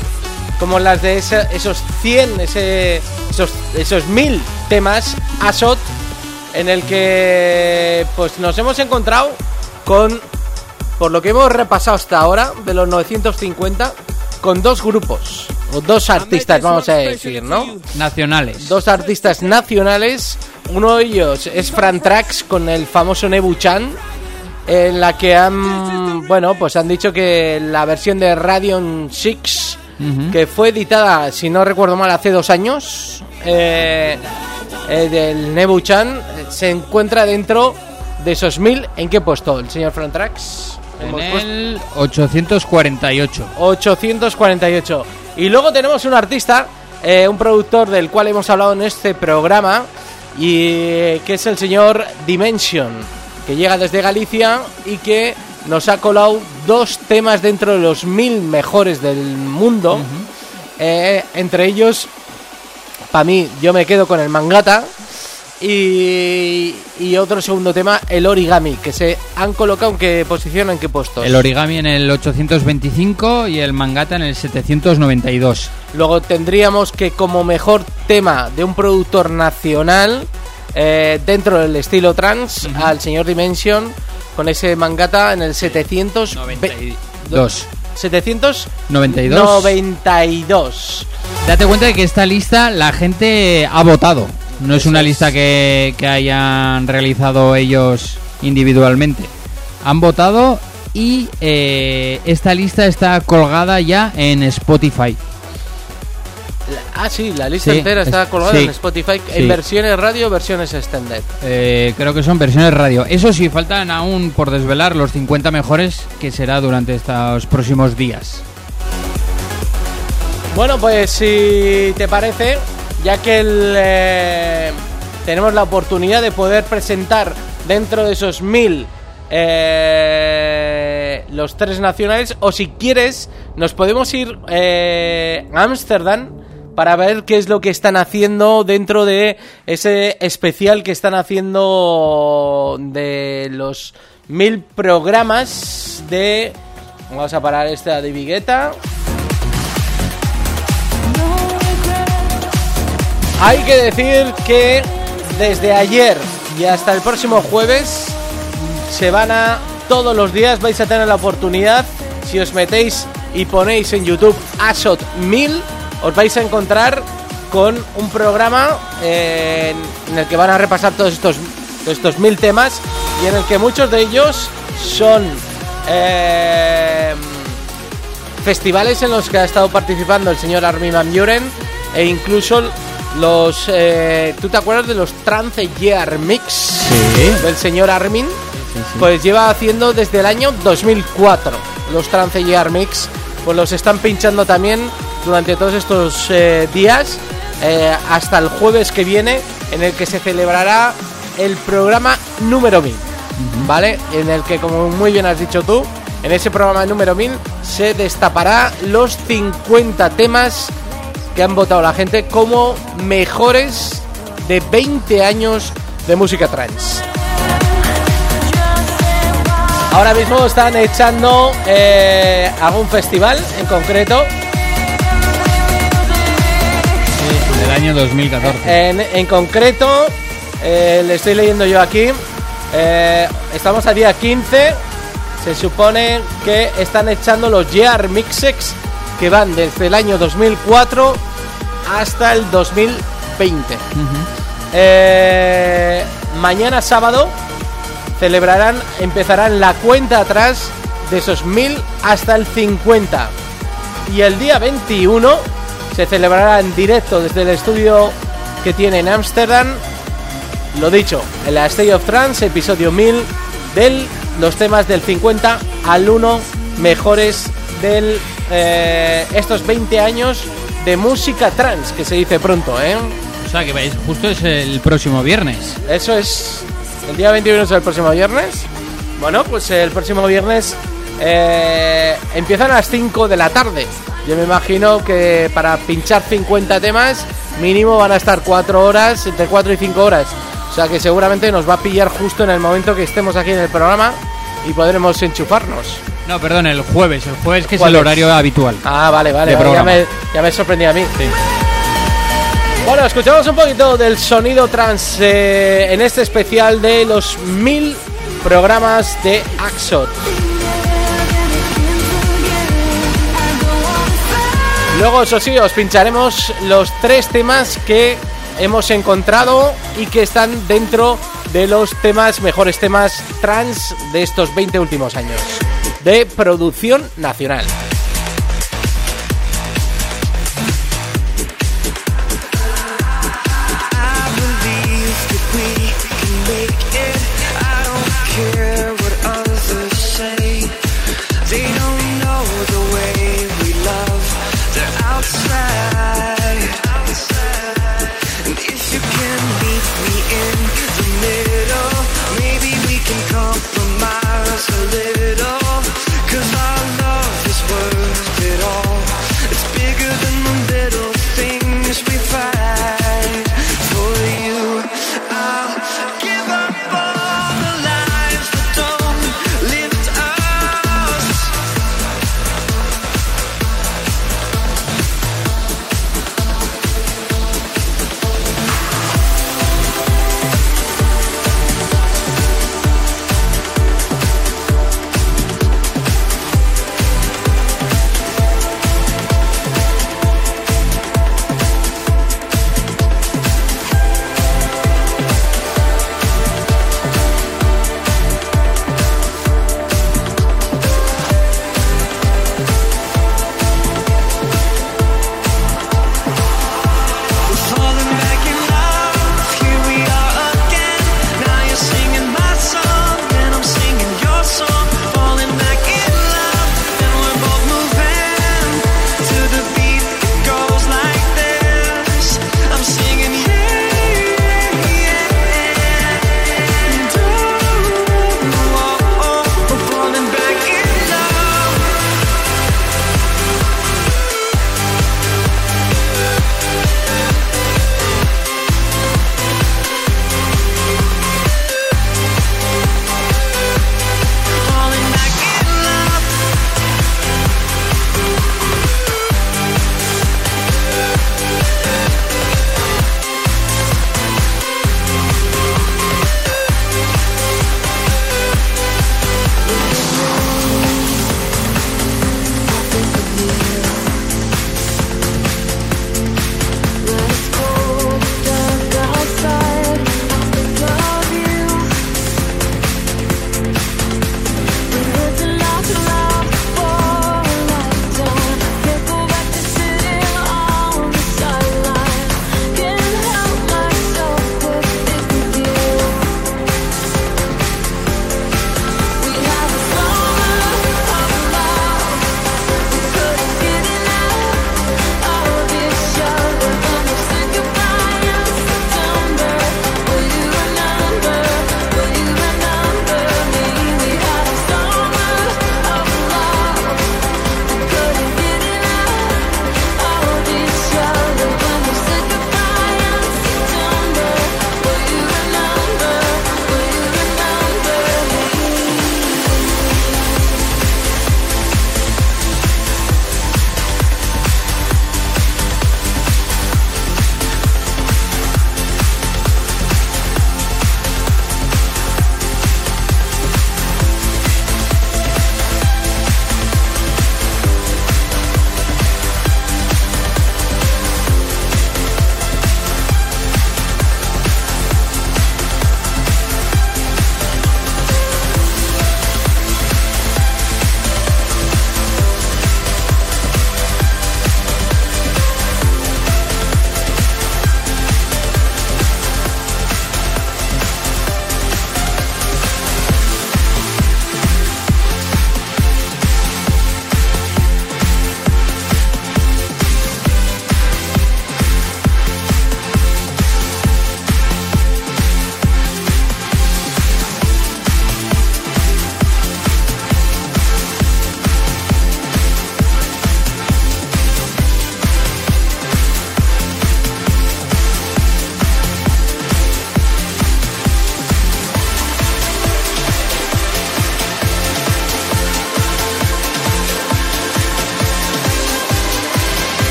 como las de ese- esos 100, ese- esos, esos 1000 temas ASOT, en el que pues nos hemos encontrado con, por lo que hemos repasado hasta ahora, de los 950, con dos grupos, o dos artistas, vamos a decir, ¿no? Nacionales. dos artistas nacionales. Uno de ellos es Fran Trax con el famoso Nebu Chan. en la que han, bueno, pues han dicho que la versión de Radeon 6, Ujú. que fue editada, si no recuerdo mal, hace dos años, eh, eh, del Nebu-chan, se encuentra dentro de esos mil. ¿En qué puesto el señor Frontrax? En el 848. 848. Y luego tenemos un artista, eh, un productor del cual hemos hablado en este programa, y eh, que es el señor Dimension, que llega desde Galicia y que nos ha colado dos temas dentro de los mil mejores del mundo. Eh, entre ellos, para mí, yo me quedo con el mangata. Y, y otro segundo tema, el origami, que se han colocado en qué posición, en qué puesto. El origami en el 825 y el mangata en el 792. Luego tendríamos que como mejor tema de un productor nacional eh, dentro del estilo trans al señor Dimension con ese mangata en el 792. 792. 92. Date cuenta de que esta lista la gente ha votado. No es una lista que, que hayan realizado ellos individualmente. Han votado y eh, esta lista está colgada ya en Spotify. Ah, sí, la lista Sí, entera está es- colgada sí, en Spotify sí. en versiones radio, versiones extended. Eh, creo que son versiones radio. Eso sí, faltan aún por desvelar los 50 mejores que será durante estos próximos días. Bueno, pues si te parece, ya que eh, tenemos la oportunidad de poder presentar dentro de esos mil eh, los tres nacionales, o si quieres, nos podemos ir eh, a Ámsterdam para ver qué es lo que están haciendo dentro de ese especial que están haciendo de los mil programas de... Vamos a parar esta de Vigueta. Hay que decir que desde ayer y hasta el próximo jueves se van a todos los días vais a tener la oportunidad si os metéis y ponéis en YouTube Asot 1000 os vais a encontrar con un programa eh, en el que van a repasar todos estos estos mil temas y en el que muchos de ellos son eh, festivales en los que ha estado participando el señor Armin Van Buren e incluso los eh, ¿tú te acuerdas de los Trance Year Mix del señor Armin? Pues lleva haciendo desde el año 2004 los Trance Year Mix, pues los están pinchando también durante todos estos eh, días eh, hasta el jueves que viene en el que se celebrará el programa número 1000, ¿vale? En el que como muy bien has dicho tú, en ese programa número 1000 se destapará los 50 temas que han votado la gente como mejores de 20 años de música trance. Ahora mismo están echando eh, algún festival en concreto. Del año 2014. En, en concreto, eh, le estoy leyendo yo aquí. eh, estamos a día 15. Se supone que están echando los Year Mixex que van desde el año 2004 hasta el 2020. Eh, mañana sábado celebrarán, empezarán la cuenta atrás de esos 1000 hasta el 50. Y el día 21 se celebrará en directo desde el estudio que tiene en Ámsterdam. Lo dicho, en la State of Trance, episodio 1000 de los temas del 50 al 1 mejores del eh, estos 20 años de música trance, que se dice pronto, ¿eh? O sea, que vais, justo es el próximo viernes. Eso es. El día 21 es el próximo viernes. Bueno, pues el próximo viernes eh, empiezan a las 5 de la tarde. Yo me imagino que para pinchar 50 temas, mínimo van a estar 4 horas, entre 4 y 5 horas. O sea que seguramente nos va a pillar justo en el momento que estemos aquí en el programa y podremos enchufarnos. No, perdón, el jueves. El jueves que es el horario habitual. Ah, vale, vale, De vale, ya, me, ya me sorprendí a mí. Bueno, escuchamos un poquito del sonido trans eh, en este especial de los mil programas de Axot. Luego, eso sí, os pincharemos los tres temas que hemos encontrado y que están dentro de los temas, mejores temas trans de estos 20 últimos años de producción nacional.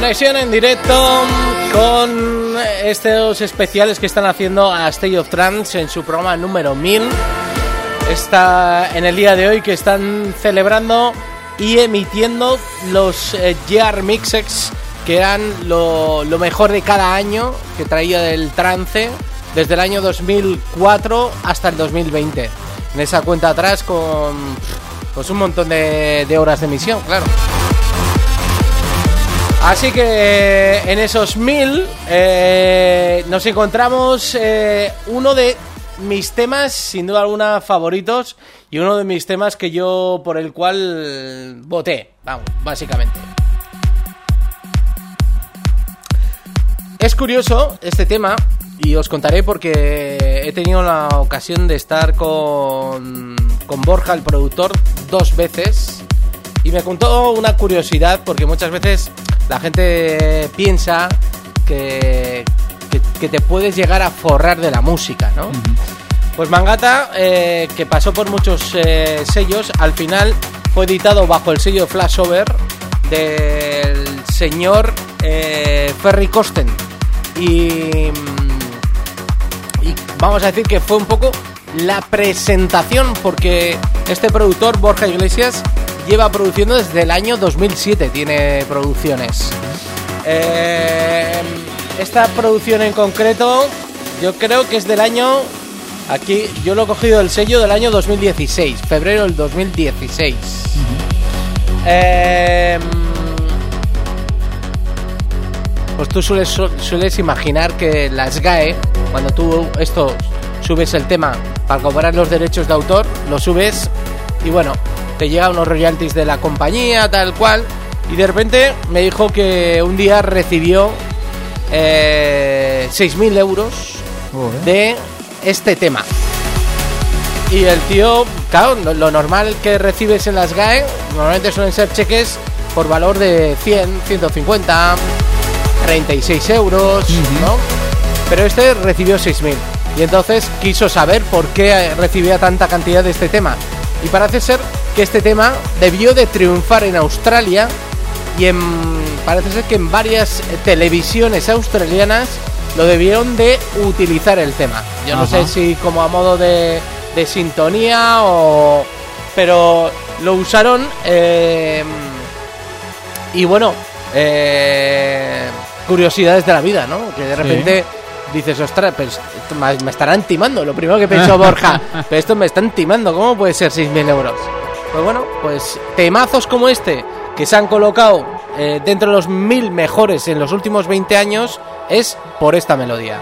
Conexión en directo con estos especiales que están haciendo a Stage of Trance en su programa número 1000. Está en el día de hoy que están celebrando y emitiendo los eh, Year Mixes que eran lo, mejor de cada año que traía del trance desde el año 2004 hasta el 2020. En esa cuenta atrás con pues un montón de horas de emisión, claro. Así que en esos mil eh, nos encontramos eh, uno de mis temas, sin duda alguna, favoritos y uno de mis temas que yo por el cual voté, vamos, básicamente. Es curioso este tema y os contaré porque he tenido la ocasión de estar con, con Borja, el productor, dos veces y me contó una curiosidad porque muchas veces la gente piensa que, que, que te puedes llegar a forrar de la música, ¿no? Pues Mangata, eh, que pasó por muchos eh, sellos, al final fue editado bajo el sello Flashover del señor eh, Ferry Kosten. Y, mm, y vamos a decir que fue un poco la presentación, porque este productor, Borja Iglesias, lleva produciendo desde el año 2007, tiene producciones. Eh, esta producción en concreto, yo creo que es del año. Aquí yo lo he cogido del sello del año 2016, febrero del 2016. Eh, pues tú sueles, su- sueles imaginar que la SGAE, cuando tú esto subes el tema para cobrar los derechos de autor, lo subes y bueno, te llega unos royalties de la compañía, tal cual. Y de repente me dijo que un día recibió eh, 6.000 euros de este tema. Y el tío, claro, lo, normal que recibes en las GAE normalmente suelen ser cheques por valor de 100, 150, 36 euros, ¿no? Pero este recibió 6.000. Y entonces quiso saber por qué recibía tanta cantidad de este tema. Y parece ser que este tema debió de triunfar en Australia y en, parece ser que en varias televisiones australianas lo debieron de utilizar el tema. Yo no sé si como a modo de, de sintonía o... Pero lo usaron eh, y bueno, eh, curiosidades de la vida, ¿no? Que de Sí. Dices, ostras, pues me estarán timando. Lo primero que pensó <laughs> Borja, pero esto me están timando, ¿cómo puede ser 6.000 euros? Pues bueno, pues temazos como este, que se han colocado eh, dentro de los mil mejores en los últimos 20 años, es por esta melodía.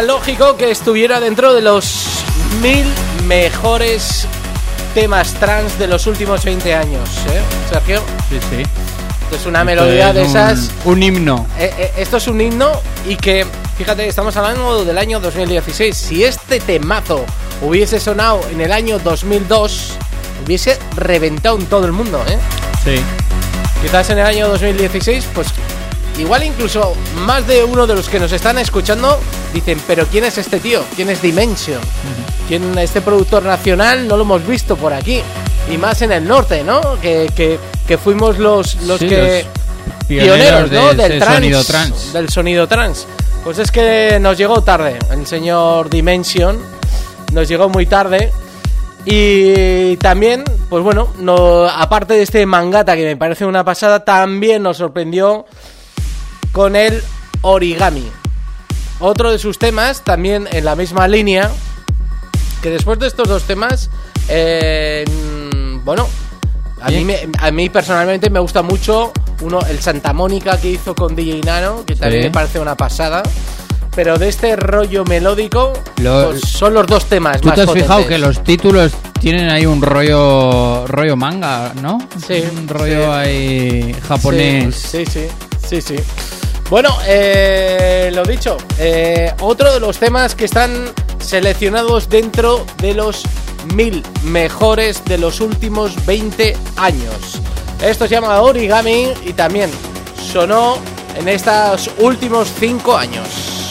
Lógico que estuviera dentro de los mil mejores temas trans de los últimos 20 años, ¿eh, Sergio? Sí, sí. Esto es una Esto melodía es de un- esas. Un himno. Eh, eh, esto es un himno y que, fíjate, estamos hablando del año 2016. Si este temazo hubiese sonado en el año 2002, hubiese reventado en todo el mundo, ¿eh? Sí. Quizás en el año 2016, pues igual incluso más de uno de los que nos están escuchando dicen, pero ¿quién es este tío? ¿Quién es Dimension? ¿Quién este productor nacional? No lo hemos visto por aquí. Y más en el norte, ¿no? Que, que, que fuimos los, los Sí, que... los pioneros de ¿no? Del trans, sonido trans. Del sonido trans. Pues es que nos llegó tarde el señor Dimension. Nos llegó muy tarde. Y también, pues bueno, no, aparte de este mangata que me parece una pasada, también nos sorprendió con el origami. Otro de sus temas, también en la misma línea, que después de estos dos temas, eh, bueno, a mí, me- a mí personalmente me gusta mucho uno, el Santa Mónica que hizo con DJ Nano, que también Sí. me parece una pasada. Pero de este rollo melódico, pues son los dos temas ¿Tú más te has fijado potentes. que los títulos tienen ahí un rollo rollo manga, ¿no? Sí, Un rollo sí. ahí japonés. Sí, sí, sí, sí. Bueno, eh, lo dicho, eh, otro de los temas que están seleccionados dentro de los mil mejores de los últimos 20 años. Esto se llama Origami y también sonó en estos últimos 5 años.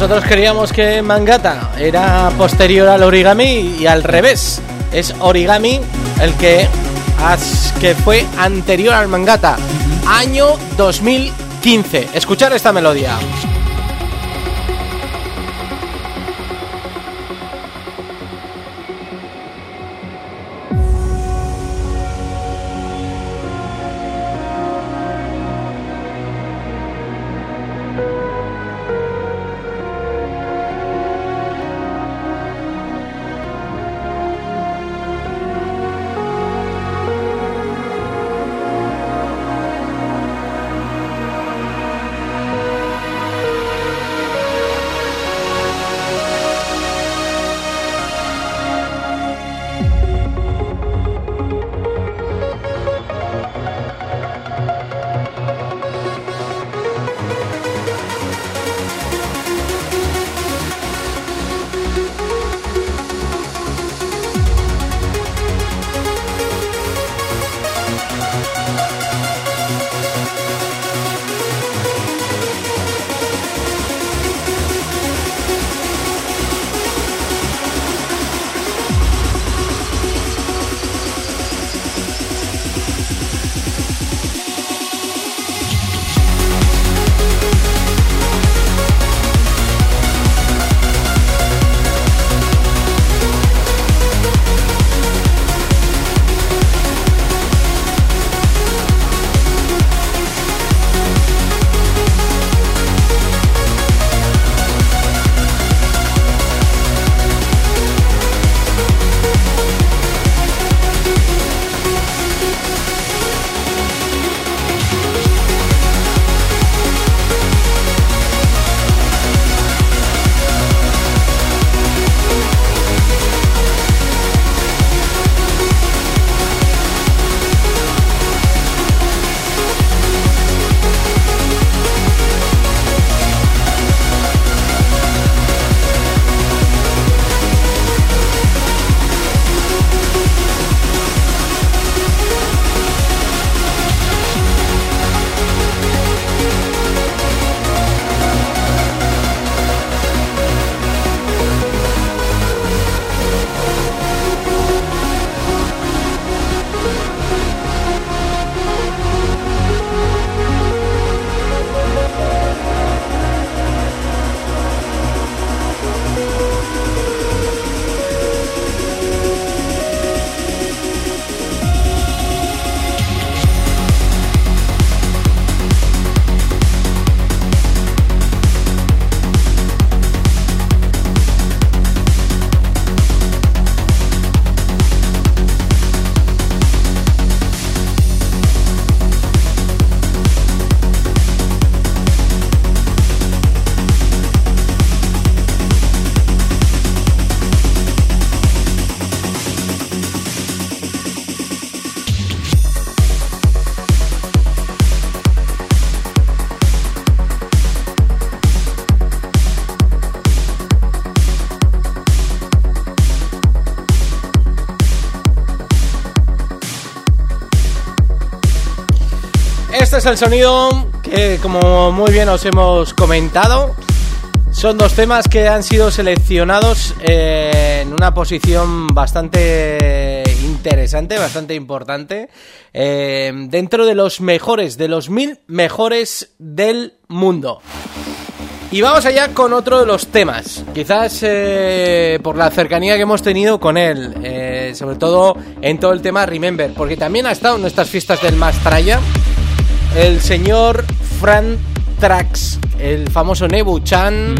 Nosotros creíamos que Mangata era posterior al origami y al revés. Es origami el que, as- que fue anterior al Mangata. Año 2015. Escuchar esta melodía. Es el sonido que, como muy bien os hemos comentado, son dos temas que han sido seleccionados eh, en una posición bastante interesante, bastante importante, eh, dentro de los mejores, de los mil mejores del mundo. Y vamos allá con otro de los temas, quizás eh, por la cercanía que hemos tenido con él, sobre todo en todo el tema Remember, porque también ha estado en nuestras fiestas del Mastraya el señor Fran Trax, el famoso Nebu Chan,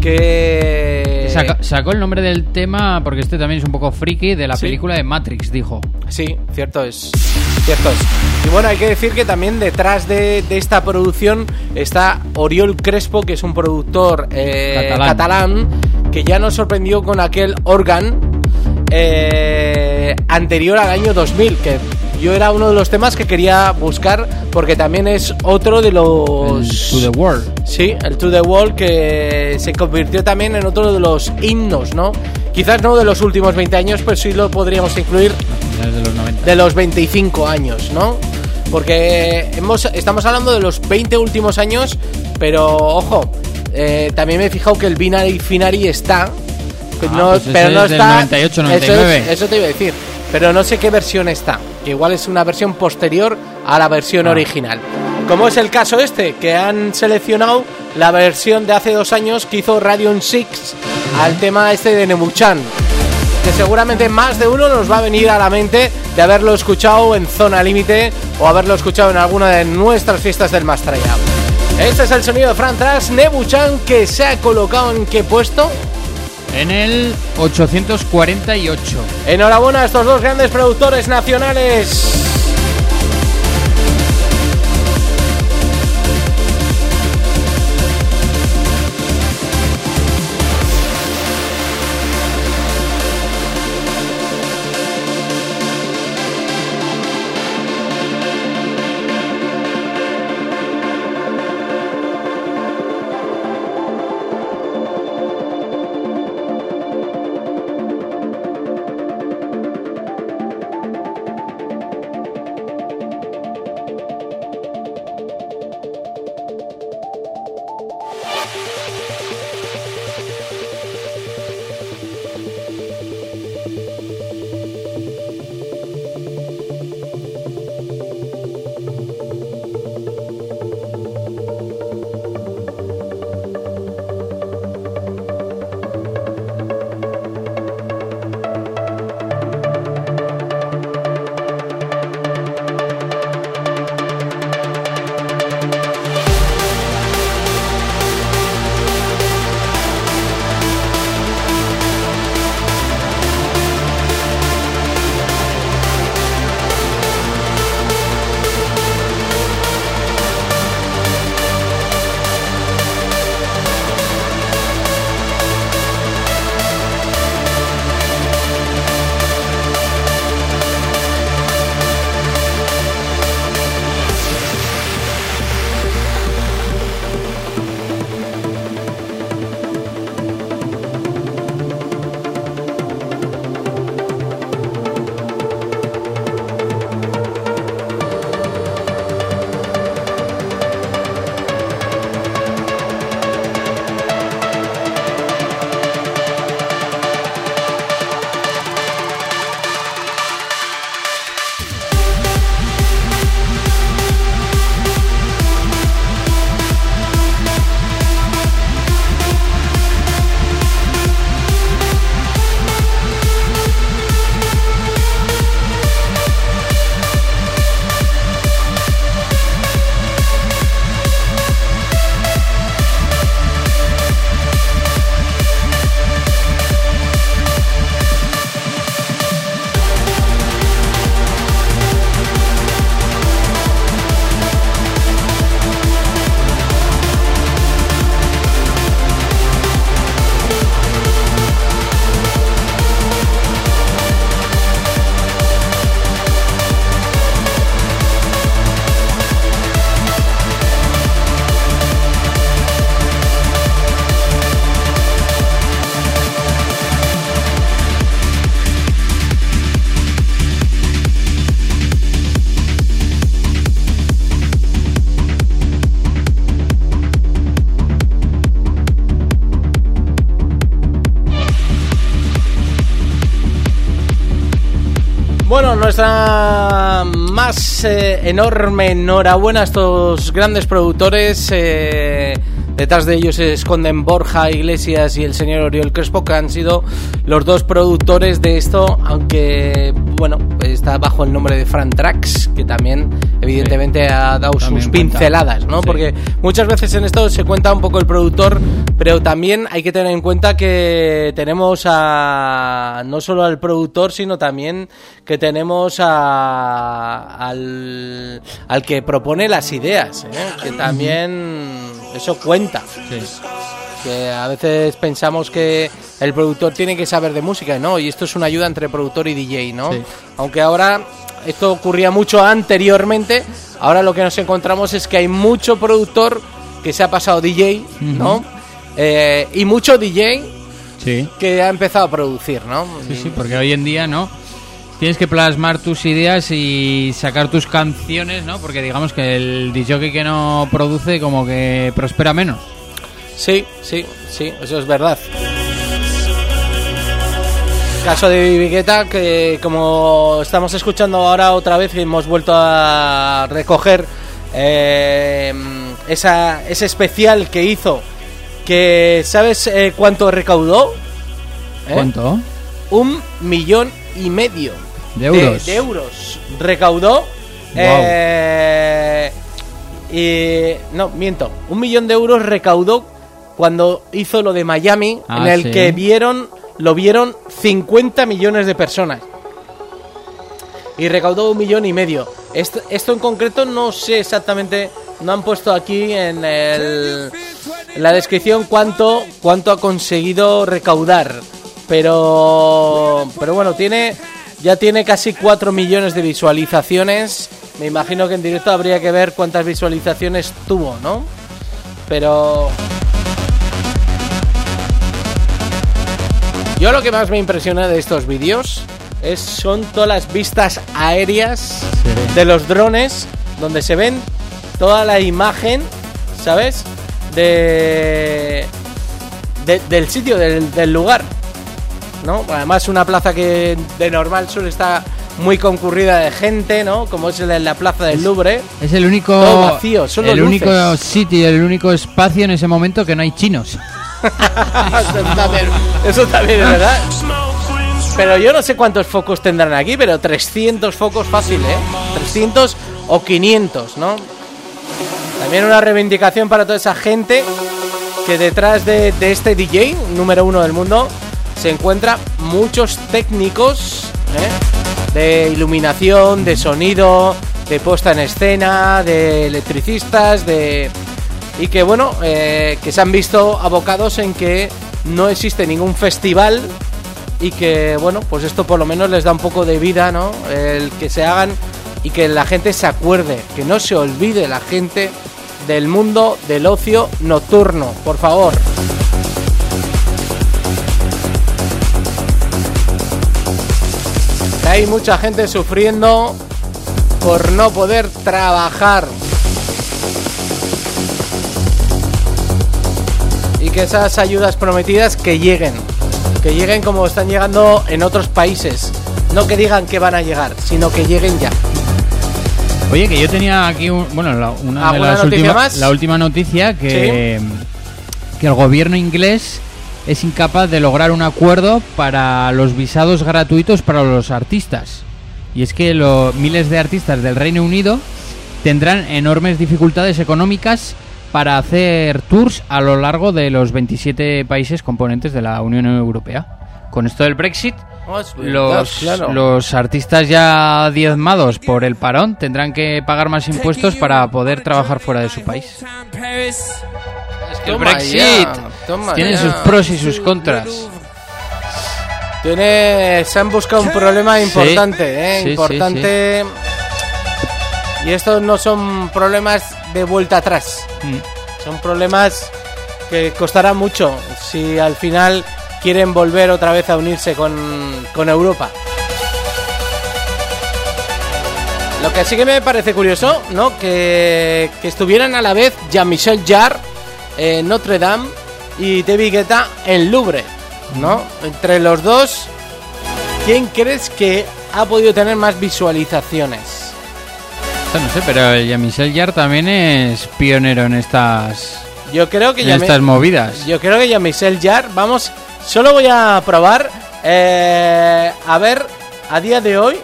que... Saca- sacó el nombre del tema porque este también es un poco friki de la Sí. película de Matrix, dijo. Sí, cierto es. Cierto es. Y bueno, hay que decir que también detrás de, de esta producción está Oriol Crespo, que es un productor eh, Catalán. catalán. que ya nos sorprendió con aquel Organ eh, anterior al año 2000, que yo era uno de los temas que quería buscar porque también es otro de los... To the World. Sí, el To The Wall que se convirtió también en otro de los himnos, ¿no? Quizás no de los últimos 20 años, pero sí lo podríamos incluir de los 90. de los 25 años, ¿no? Porque hemos, estamos hablando de los 20 últimos años, pero ojo, eh, también me he fijado que el Binary Finary está, Ah, no- pues pero no es está. 98, eso, 99. es- eso te iba a decir, pero no sé qué versión está, que igual es una versión posterior a la versión Ah. original. Como es el caso este, que han seleccionado la versión de hace dos años que hizo Radion 6 al tema este de Nemuchan que seguramente más de uno nos va a venir a la mente de haberlo escuchado en Zona Límite o haberlo escuchado en alguna de nuestras fiestas del Mastraya. Este es el sonido de Fran Trax, Nebuchan, que se ha colocado en qué puesto. En el 848. Enhorabuena a estos dos grandes productores nacionales. Enorme enhorabuena a estos grandes productores. eh, detrás de ellos se esconden Borja Iglesias y el señor Oriol Crespo, que han sido los dos productores de esto, aunque, bueno, está bajo el nombre de Fran Trax, que también, evidentemente, ha dado También sus cuenta. pinceladas, ¿no? Sí. Porque muchas veces en esto se cuenta un poco el productor, pero también hay que tener en cuenta que tenemos a no solo al productor, sino también que tenemos a, al, al que propone las ideas, ¿eh? que también eso cuenta. Que a veces pensamos que el productor tiene que saber de música, ¿no? Y esto es una ayuda entre productor y DJ, ¿no? Sí. Aunque ahora esto ocurría mucho anteriormente, ahora lo que nos encontramos es que hay mucho productor que se ha pasado DJ, ¿no? Eh, y mucho DJ Sí. que ha empezado a producir, ¿no? Sí, sí, porque hoy en día no. Tienes que plasmar tus ideas y sacar tus canciones, ¿no? Porque digamos que el DJ que no produce como que prospera menos. Sí, sí, sí, eso es verdad. Caso de Guetta, que como estamos escuchando ahora otra vez, hemos vuelto a recoger eh, esa, ese especial que hizo. Que ¿Sabes eh, cuánto recaudó? ¿Eh? ¿Cuánto? Un millón y medio De euros. de euros. Recaudó. eh, no, miento. Un millón de euros recaudó cuando hizo lo de Miami, Ah, en el sí. que vieron, lo vieron 50 millones de personas. Y recaudó un millón y medio. Esto, esto en concreto no sé exactamente, no han puesto aquí en, el, en la descripción cuánto, cuánto ha conseguido recaudar. Pero, pero bueno, tiene ya tiene casi 4 millones de visualizaciones. Me imagino que en directo habría que ver cuántas visualizaciones tuvo, ¿no? Pero Yo lo que más me impresiona de estos vídeos es, son todas las vistas aéreas de los drones donde se ven toda la imagen, ¿sabes? De, de- del sitio, del, del lugar. ¿No? Además una plaza que de normal suele estar muy concurrida de gente, ¿no? Como es la, la plaza del Louvre. Es el único Todo vacío, solo el único sitio, el único espacio en ese momento que no hay chinos. <laughs> eso, también, eso también es verdad. Pero yo no sé cuántos focos tendrán aquí, pero 300 focos fácil, ¿eh? 300 o 500, ¿no? También una reivindicación para toda esa gente que detrás de, de este DJ, número uno del mundo, se encuentran muchos técnicos ¿eh? de iluminación, de sonido, de puesta en escena, de electricistas, de y que bueno, eh, que se han visto abocados en que no existe ningún festival y que bueno, pues esto por lo menos les da un poco de vida, ¿no? El que se hagan y que la gente se acuerde, que no se olvide la gente del mundo del ocio nocturno, por favor. Hay mucha gente sufriendo por no poder trabajar. Y que esas ayudas prometidas que lleguen. Que lleguen como están llegando en otros países. No que digan que van a llegar, sino que lleguen ya. Oye, que yo tenía aquí un- bueno, la, una de ¿Alguna las últimas la última noticia que que el gobierno inglés es incapaz de lograr un acuerdo para los visados gratuitos para los artistas. Y es que los miles de artistas del Reino Unido tendrán enormes dificultades económicas para hacer tours a lo largo de los 27 países componentes de la Unión Europea. Con esto del Brexit, verdad, los, claro. los artistas ya diezmados por el parón tendrán que pagar más impuestos para poder trabajar fuera de su país. Es que el Brexit ya, toma tiene ya. sus pros y sus contras. Tiene, se han buscado un problema Sí, importante, ¿eh? sí, sí, importante. Y estos no son problemas de vuelta atrás. Mm. Son problemas que costará mucho si al final quieren volver otra vez a unirse con, con Europa. Lo que sí que me parece curioso, ¿no? Que, que estuvieran a la vez Jean-Michel Jarre en Notre Dame y David Guetta en Louvre, ¿no? Entre los dos, ¿quién crees que ha podido tener más visualizaciones. No sé, pero el Jean-Michel Jarre también es pionero en estas, Yo creo que en ya estas movidas. Yo creo que ya Michel Jar, vamos, solo voy a probar eh, a ver a día de hoy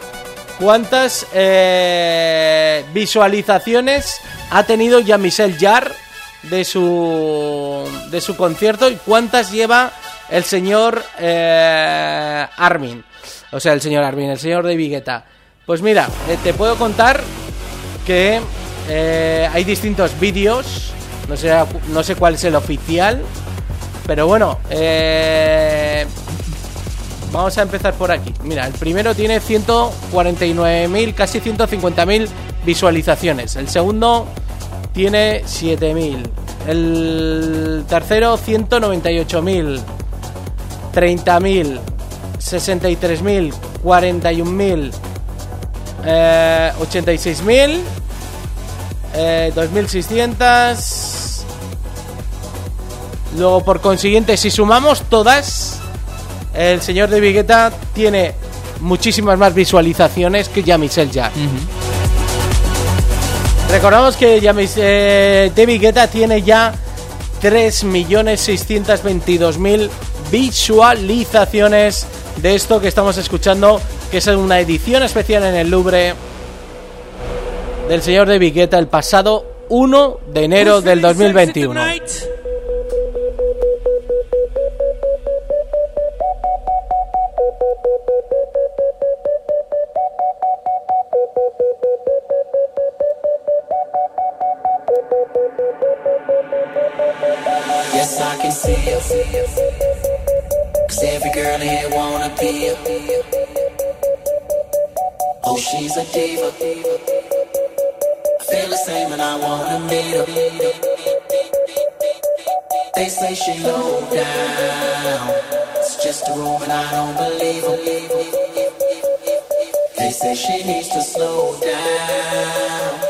cuántas eh, visualizaciones ha tenido ya Michel Jar de su de su concierto y cuántas lleva el señor eh, Armin, o sea el señor Armin, el señor de Vigueta. Pues mira, eh, te puedo contar que eh, hay distintos vídeos, no sé, no sé cuál es el oficial, pero bueno, eh, vamos a empezar por aquí. Mira, el primero tiene 149.000, casi 150.000 visualizaciones. El segundo tiene 7.000. El tercero 198.000. 30.000. 63.000. 41.000. Eh, 86.000. Eh, 2.600. Luego, por consiguiente, si sumamos todas, el señor de Vigueta tiene muchísimas más visualizaciones que Jean-Michel Jarre. Recordamos que eh, David Guetta tiene ya 3.622.000 visualizaciones de esto que estamos escuchando, que es una edición especial en el Louvre del señor David Guetta el pasado 1 de enero del 2021. Cause every girl here wanna be you. Oh, she's a diva. I feel the same and I wanna meet her. They say she low down. It's just a room and I don't believe her. They say she needs to slow down.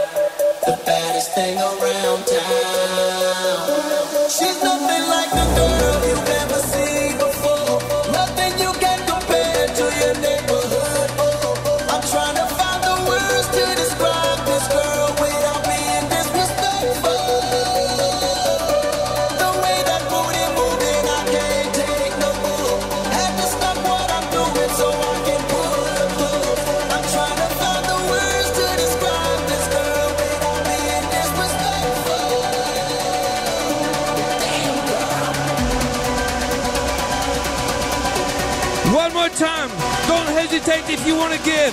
Hesitate if you want to give.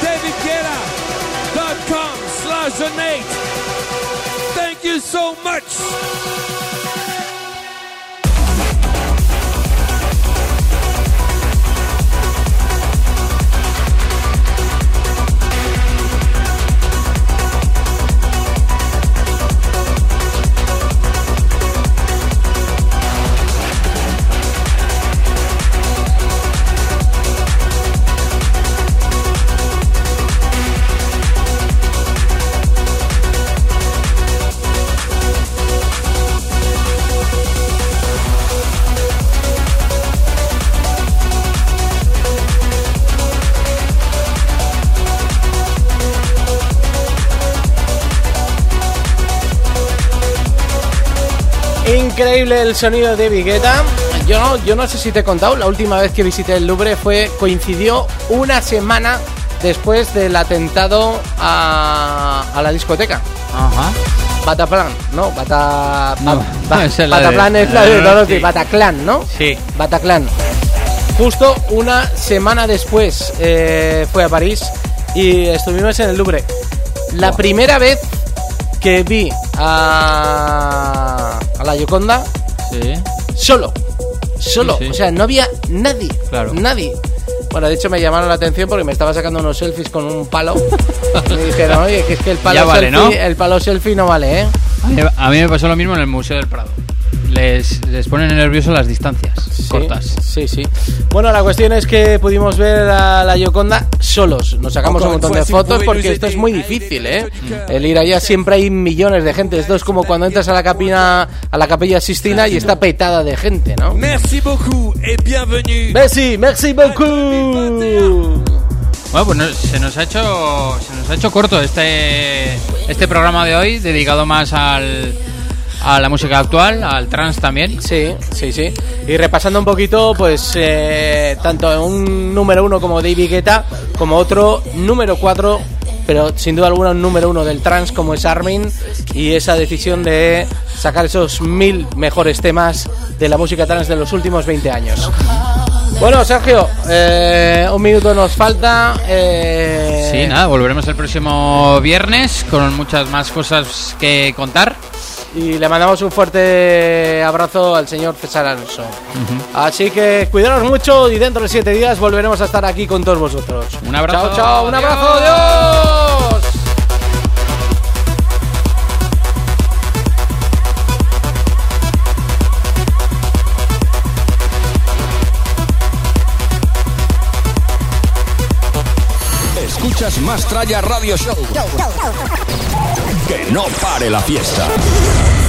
DavidGuetta.com slash donate. Thank you so much. Increíble el sonido de Vigueta. Yo no, yo no sé si te he contado, la última vez que visité el Louvre fue coincidió una semana después del atentado a, a la discoteca. Ajá. Bataplan, ¿no? Bata, No, Ba- la <laughs> Bataplan de- es la de Dorothy, Dorothy. Bataclan, ¿no? Sí. Bataclan. Justo una semana después eh, fue a París y estuvimos en el Louvre. La primera vez que vi a la Yoconda Sí. solo. Solo. Sí, sí. O sea, no había nadie. Claro. Nadie. Bueno, de hecho me llamaron la atención porque me estaba sacando unos selfies con un palo. <laughs> y me dijeron, oye, que es que el palo, Ya vale, selfie, ¿no? el palo selfie no vale, ¿eh? A mí, me pasó lo mismo en el Museo del Prado. Les, les ponen nerviosos las distancias cortas. Sí, sí. Bueno, la cuestión es que pudimos ver a la Yoconda solos. Nos sacamos un montón de fotos porque esto es muy difícil, ¿eh? El ir allá siempre hay millones de gente. Esto es como cuando entras a la capina, a la capilla Sistina y está petada de gente, ¿no? Merci beaucoup et bienvenue. Merci, merci beaucoup. Bueno, pues no- se nos ha hecho se nos ha hecho corto este este programa de hoy dedicado más al a la música actual, al trance también. Sí, sí, sí. Y repasando un poquito, pues eh, tanto un número uno como David Guetta, como otro número cuatro, pero sin duda alguna un número uno del trance como es Armin, y esa decisión de sacar esos mil mejores temas de la música trance de los últimos 20 años. Bueno, Sergio, eh, un minuto nos falta. eh, Sí, nada, volveremos el próximo viernes con muchas más cosas que contar. Y le mandamos un fuerte abrazo al señor César Alonso. Así que cuidaros mucho y dentro de siete días volveremos a estar aquí con todos vosotros. Un abrazo. Chao, chao, un Adiós. abrazo, adiós. Escuchas Más Tralla Radio Show. Que no pare la fiesta.